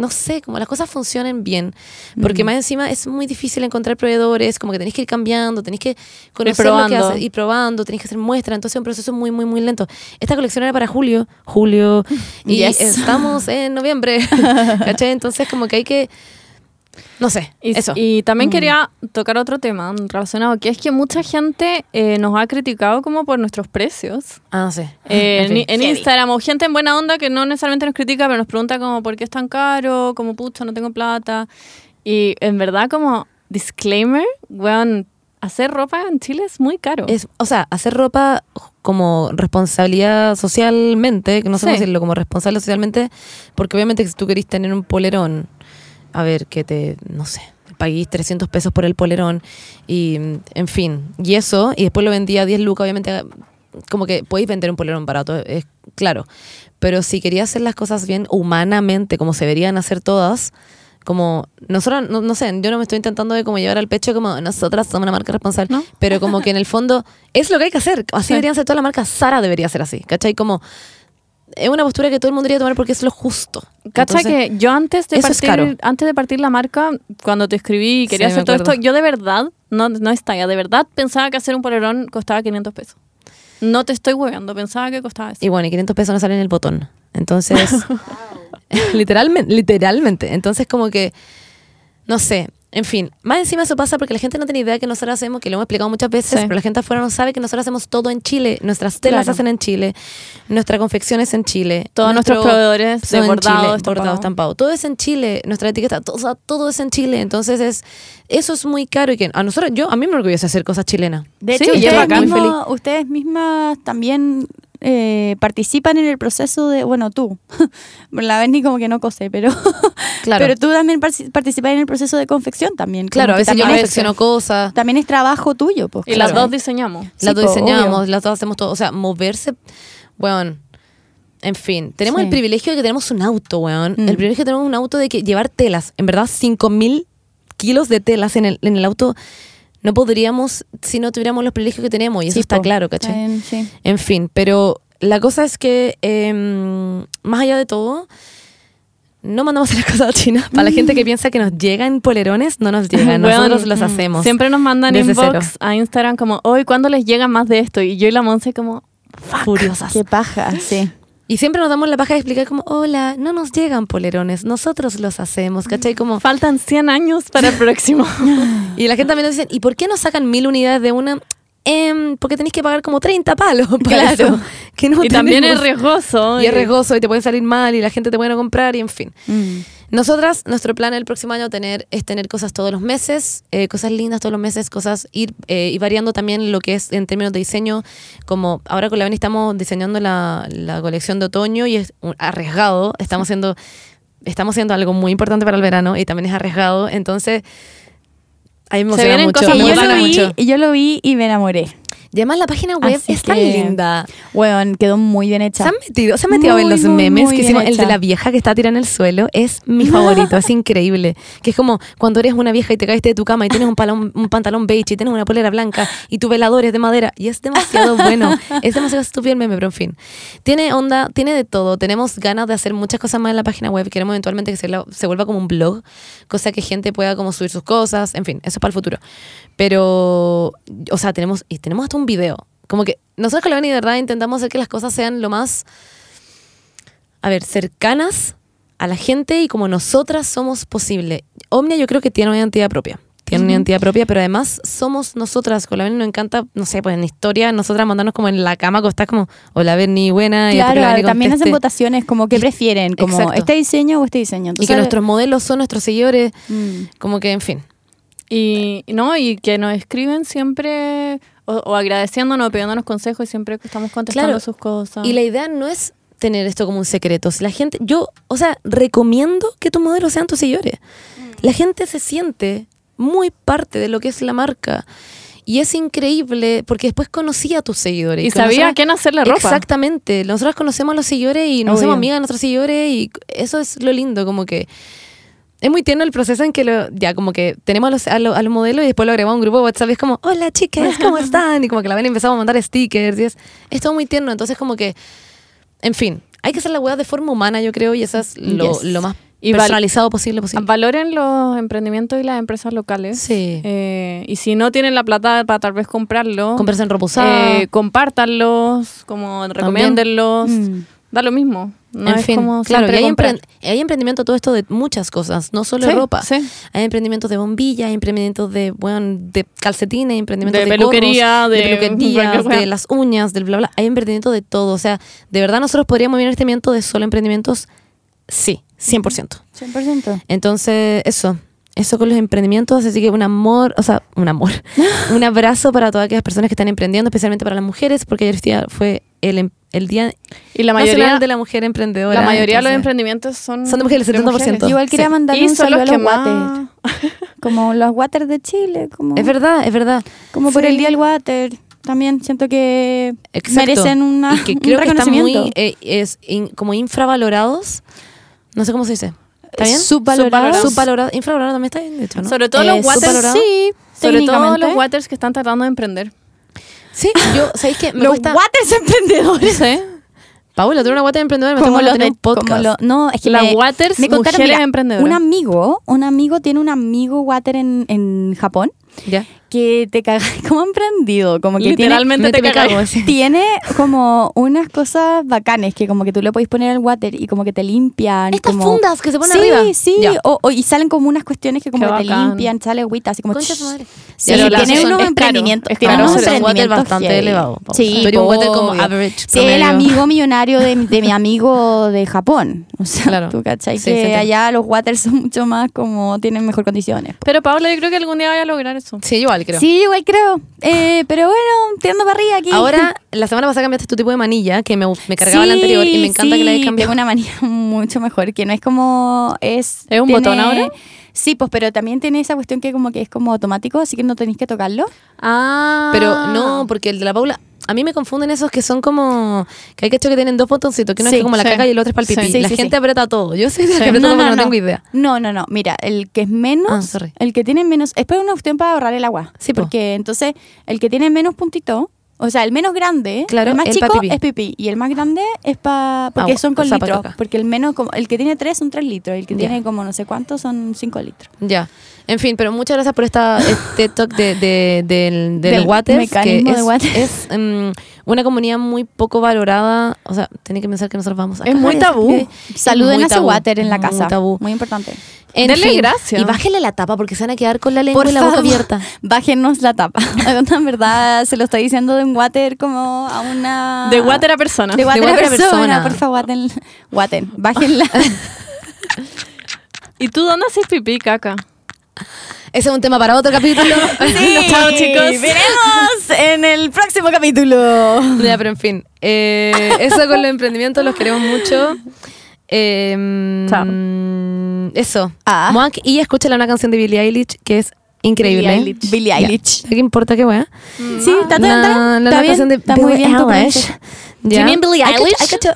no sé, como las cosas funcionen bien. Porque Mm. más encima es muy difícil encontrar proveedores, como que tenéis que ir cambiando, tenéis que conocer lo que probando. hace, ir probando, tenéis que hacer muestras, entonces es un proceso muy, muy, muy lento. Esta colección era para julio, julio, y Yes. estamos en noviembre, ¿cachai? Entonces como que hay que, no sé, Y, eso. y también Mm. quería tocar otro tema relacionado, que es que mucha gente eh, nos ha criticado como por nuestros precios. ah, sí. Eh, En fin. en, en Instagram o gente en buena onda que no necesariamente nos critica, pero nos pregunta como por qué es tan caro, como pucha, no tengo plata. Y en verdad como disclaimer, weón, hacer ropa en Chile es muy caro. Es, o sea, hacer ropa como responsabilidad socialmente, que no sé cómo decirlo, como responsable socialmente, porque obviamente si tú querís tener un polerón, a ver, que te, no sé, paguís 300 pesos por el polerón y, en fin, y eso, y después lo vendía a 10 lucas, obviamente, como que podéis vender un polerón barato, es claro. Pero si quería hacer las cosas bien humanamente, como se deberían hacer todas, como nosotros, no, no sé, yo no me estoy intentando de como llevar al pecho como nosotras somos una marca responsable, ¿No? pero como que en el fondo es lo que hay que hacer. Así deberían ser todas las marcas. Sara debería ser así, ¿cachai? Como es una postura que todo el mundo debería tomar porque es lo justo. Cacha Entonces, que yo antes de, partir, caro. antes de partir la marca, cuando te escribí y quería Sí, hacer todo esto, yo de verdad, no, no es talla, de verdad pensaba que hacer un polerón costaba 500 pesos. No te estoy hueveando, pensaba que costaba eso. Y bueno, y 500 pesos no salen en el botón. Entonces, literalmente, literalmente. Entonces, como que, no sé, en fin, más encima eso pasa porque la gente no tiene idea que nosotros hacemos, que lo hemos explicado muchas veces, Sí. pero la gente afuera no sabe que nosotros hacemos todo en Chile. Nuestras telas Claro. hacen en Chile, nuestra confección es en Chile. Todos nuestros nuestro- proveedores de son en bordado, Chile, estampado. bordado, estampado. Todo es en Chile, nuestra etiqueta, todo, o sea, todo es en Chile. Entonces, es eso es muy caro y que a nosotros, yo, a mí me orgullece hacer cosas chilenas. De Sí, hecho, y es ustedes, ustedes mismas también eh, participan en el proceso de, bueno, tú, la Berni como que no cose, pero, Claro. pero tú también participas en el proceso de confección también. Claro, a veces yo confecciono cosas. También es trabajo tuyo, pues. Y las dos diseñamos. Sí, las dos po, diseñamos, obvio. las dos hacemos todo. O sea, moverse, weón. En fin, tenemos Sí. el privilegio de que tenemos un auto, weón. Mm. El privilegio de que tenemos un auto de que llevar telas. En verdad, 5000 kilos de telas en el, en el auto no podríamos si no tuviéramos los privilegios que tenemos. Y eso Sí, está po. claro, ¿cachai? Sí. En fin, pero la cosa es que, em, más allá de todo, no mandamos las cosas a China. Para la gente que piensa que nos llegan polerones, no nos llegan. Weón, Nosotros los mm, hacemos. Siempre nos mandan inbox cero. a Instagram como, hoy, ¿cuándo les llega más de esto? Y yo y la Monse como, furiosas. Qué paja, sí. Y siempre nos damos la paja de explicar como, hola, no nos llegan polerones, nosotros los hacemos, ¿cachai? Como, faltan 100 años para el próximo. y la gente también nos dice, ¿y por qué no sacan mil unidades de una? Em, porque tenéis que pagar como 30 palos para Claro. eso, que no y también es riesgoso. Y es riesgoso y te puede salir mal y la gente te puede no comprar y en fin. Mm. Nosotras, nuestro plan el próximo año tener, es tener cosas todos los meses, eh, cosas lindas todos los meses, cosas ir eh, y variando también lo que es en términos de diseño, como ahora con la Beni estamos diseñando la, la colección de otoño y es un- arriesgado, estamos haciendo, estamos haciendo algo muy importante para el verano y también es arriesgado, entonces ahí me emociona mucho, cosas me Y yo, muy lo emociona vi, mucho. y yo lo vi y me enamoré. Y además la página web Así es tan que- linda. Weón, quedó muy bien hecha. Se han metido, se han metido a ver Muy, los muy, memes muy que hicimos. El de la vieja que está tirada en el suelo es mi favorito, es increíble. Que es como cuando eres una vieja y te caíste de tu cama y tienes un, palón- un pantalón beige y tienes una polera blanca y tu velador es de madera. Y es demasiado bueno. es demasiado estúpido el meme, pero en fin. Tiene onda, tiene de todo. Tenemos ganas de hacer muchas cosas más en la página web. Queremos eventualmente que se, la- se vuelva como un blog, cosa que gente pueda como subir sus cosas. En fin, eso es para el futuro. Pero, o sea, tenemos, y tenemos hasta un video. Como que nosotros con la Beni, de verdad intentamos hacer que las cosas sean lo más, a ver, cercanas a la gente y como nosotras somos posible. Omnia yo creo que tiene una identidad propia. Tiene una identidad propia, pero además somos nosotras. Con la Beni nos encanta, no sé, pues en historia, nosotras mandarnos como en la cama, acostar como, hola Berni, buena. y después que la Claro, Berni también hacen votaciones, como que prefieren, como Exacto. este diseño o este diseño. Y que nuestros modelos son nuestros seguidores, Mm. como que, en fin. Y no, y que nos escriben siempre o, o agradeciéndonos, pidiéndonos consejos y siempre estamos contestando Claro. sus cosas. Y la idea no es tener esto como un secreto. Si la gente, yo, o sea, recomiendo que tus modelos sean tus seguidores. La gente se siente muy parte de lo que es la marca. Y es increíble porque después conocí a tus seguidores. Y sabía a quién hacerle ropa. Exactamente. Nosotros conocemos a los seguidores y nos Obvio. hacemos amigas de nuestros seguidores y eso es lo lindo, como que es muy tierno el proceso en que lo, ya como que tenemos a los, a, lo- a los modelos y después lo agregamos a un grupo de WhatsApp y es como, hola chicas, ¿cómo están? Y como que la ven y empezamos a mandar stickers y es, es todo muy tierno. Entonces como que, en fin, hay que hacer la weá de forma humana, yo creo, y eso es lo, Yes. lo más Y personalizado posible posible. Valoren los emprendimientos y las empresas locales. Sí. Eh, y si no tienen la plata para tal vez comprarlo, Comprarse en ropa usada. eh, compártanlos, como recomiéndenlos. Mm. Da lo mismo. No en es fin, como claro, y hay, hay emprendimiento todo esto de muchas cosas, no solo Sí, ropa. sí. Hay emprendimientos de bombillas, hay emprendimientos de, bueno, de calcetines, hay emprendimientos De de, peluquería, gorros, de, de de las uñas, del bla bla. Hay emprendimiento de todo. O sea, de verdad nosotros podríamos vivir en este emprendimiento de solo emprendimientos, sí, 100%. 100%. Entonces, eso. Eso con los emprendimientos, así que un amor, o sea, un amor, un abrazo para todas aquellas personas que están emprendiendo, especialmente para las mujeres, porque ayer fue el, em- el Día Y la Nacional mayoría, de la Mujer Emprendedora. la mayoría de los entonces- emprendimientos son, Son de mujeres, el 70%. Igual quería Sí. mandarle Y un son saludo los a que los water. más... Como los water de Chile, como, Es verdad, es verdad. como por Sí. el día del water. también siento que Exacto. merecen una, y que un creo que están reconocimiento. muy eh, es in- como infravalorados. No sé cómo se dice. ¿Está bien? Subvalorados. Subvalorado. Infravalorado también está bien, de hecho, ¿no? Sobre todo Eh, los waters. Sí, Sobre todo los waters que están tratando de emprender. Sí, yo, ¿sabéis qué? Me Los cuesta... waters emprendedores. ¿Sí? Paula, tú eres una de emprendedora, me como tengo los de podcast. lo- no es que Las me, waters, me contaron, mujeres mira, emprendedoras. un amigo un amigo tiene un amigo water en, en Japón Ya. Que te caga como emprendido como que Literalmente Mente te cagas. sí. tiene, tiene como unas cosas bacanes que como que tú le podéis poner al water y como que te limpian Estas como- fundas que se ponen sí, arriba. sí Ya. o, o- y salen como unas cuestiones que como que te limpian sale agüita así como Concha madre. Sí, Pero las tiene son- unos es caro, emprendimientos es tiene caro unos un water bastante elevado, sí, eres un water como average, Sí, el promedio. amigo millonario de, de mi amigo de Japón o sea Claro. tú cachai Sí, que sí, allá los waters son mucho más como tienen mejor condiciones Pero Paula, yo creo que algún día vaya a lograr eso. Sí, igual creo. Sí, igual creo. Eh, pero bueno, tirando para arriba aquí. Ahora, la semana pasada cambiaste tu tipo de manilla, que me, me cargaba la anterior y me encanta que la hayas cambiado. Tengo una manía mucho mejor, que no es como. ¿Es, ¿Es un tiene- botón ahora? Sí, pues, pero también tiene esa cuestión que como que es como automático, así que no tenéis que tocarlo. Ah. Pero no, porque el de la Paula, a mí me confunden esos que son como, que hay que que tienen dos botoncitos, que uno Sí, es como la sí. caca y el otro es para el pipí. Sí, la gente aprieta todo. Yo la Sí. que aprieta no, todo, no, pero no, tengo idea. No, no, no. Mira, el que es menos, Ah, el que tiene menos, es para una cuestión para ahorrar el agua. Sí, po. porque entonces el que tiene menos puntito, o sea, el menos grande, Claro, el más el chico pipí. es pipí y el más grande es para porque Agua, son con litros, porque el menos como el que tiene tres son tres litros y el que tiene como no sé cuántos son cinco litros. Ya. En fin, pero muchas gracias por esta este talk de, de- del, del, Del Waters, que mecanismo es, de Waters. es, em, una comunidad muy poco valorada. O sea, tienen que pensar que nosotros vamos a Es muy tabú. Saluden muy a su water en la muy casa. tabú. Muy importante. En Denle fin, gracias. Y bájele la tapa porque se van a quedar con la lengua Por y la boca favor, abierta. Bájenos la tapa. en verdad se lo estoy diciendo de un water como a una. De water a persona. De water, De water a persona. persona. Por favor, water. water. Bájenla. ¿Y tú dónde haces pipí, caca? Ese es un tema para otro capítulo. Chao, chicos. Veremos en el próximo capítulo. Ya, pero en fin. eh, eso con los emprendimientos los queremos mucho. Eh, Chao. mm, Eso. Ah. Moac, y escúchala una canción de Billie Eilish que es increíble. Billie Eilish. Billie. Eilish. ¿Qué importa qué wea? Sí, está, está nueva bien. de Está muy bien Eilish. ¿Ya? Billie Hay cacho- Eilish? Hay cacho,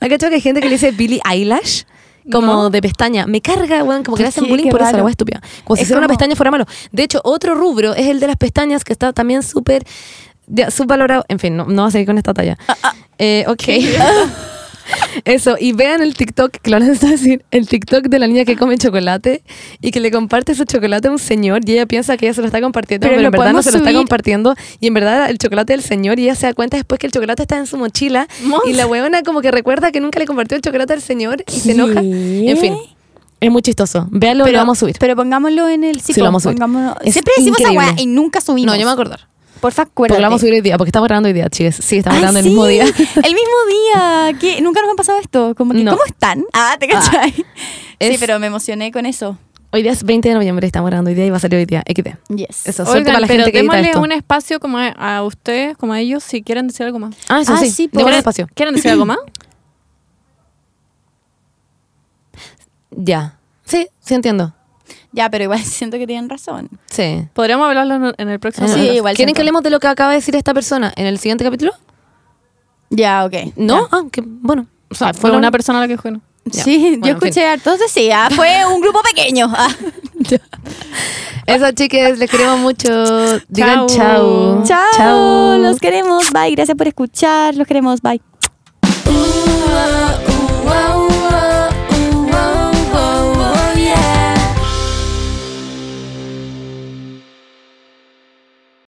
hay cacho que hay gente que le dice Billie Eilish. Como No. de pestaña. Me carga, weón, como que le ¿Por hacen bullying por raro. la wea estúpida. Como si Es hacer una como- pestaña fuera malo. De hecho, otro rubro es el de las pestañas, que está también súper subvalorado. En fin, no, no voy a seguir con esta talla. Ah, Eh, ok. Eso, y vean el TikTok, que lo van a decir, el TikTok de la niña que come chocolate y que le comparte su chocolate a un señor y ella piensa que ella se lo está compartiendo, Pero pero, en verdad no se lo está compartiendo y en verdad el chocolate del señor y ella se da cuenta después que el chocolate está en su mochila y la huevona como que recuerda que nunca le compartió el chocolate al señor y se enoja. En fin, es muy chistoso. Véanlo, lo vamos a subir. Pero pongámoslo en el sí, Sí, lo vamos a subir. Siempre decimos esa weá y nunca subimos. No, yo me voy a acordar. Porfa, Porque acuérdate. lo vamos a subir hoy día, porque estamos grabando hoy día, chicas. Sí, estamos Ay, grabando el mismo día. El mismo día. que Nunca nos ha pasado esto. Como que, No. ¿cómo están? Ah, ¿te cachai? Sí, Es- pero me emocioné con eso. Hoy día es 20 de noviembre, estamos grabando hoy día y va a salir hoy día. XD. Yes. Eso, Oigan, para la pero gente que démosle esto. un espacio como a, a ustedes, como a ellos, si quieren decir algo más. Ah, eso Ah, sí. sí, Démosle espacio. ¿Quieren decir algo más? Ya. Sí, sí entiendo. Ya, pero igual siento que tienen razón. Sí. Podríamos hablarlo en- el próximo Sí, podcast. igual ¿Quieren siento. que hablemos de lo que acaba de decir esta persona en el siguiente capítulo? Ya, ok. ¿No? Ya. Ah, que bueno. O sea, Fue una persona la que fue, ¿no? Ya. Sí, Bueno, yo escuché a todos decir, ah, fue un grupo pequeño. Ah. Eso, chicas, les queremos mucho. Digan chao. Chao. Chao, los queremos, bye. Gracias por escuchar, los queremos, bye. Uh, uh,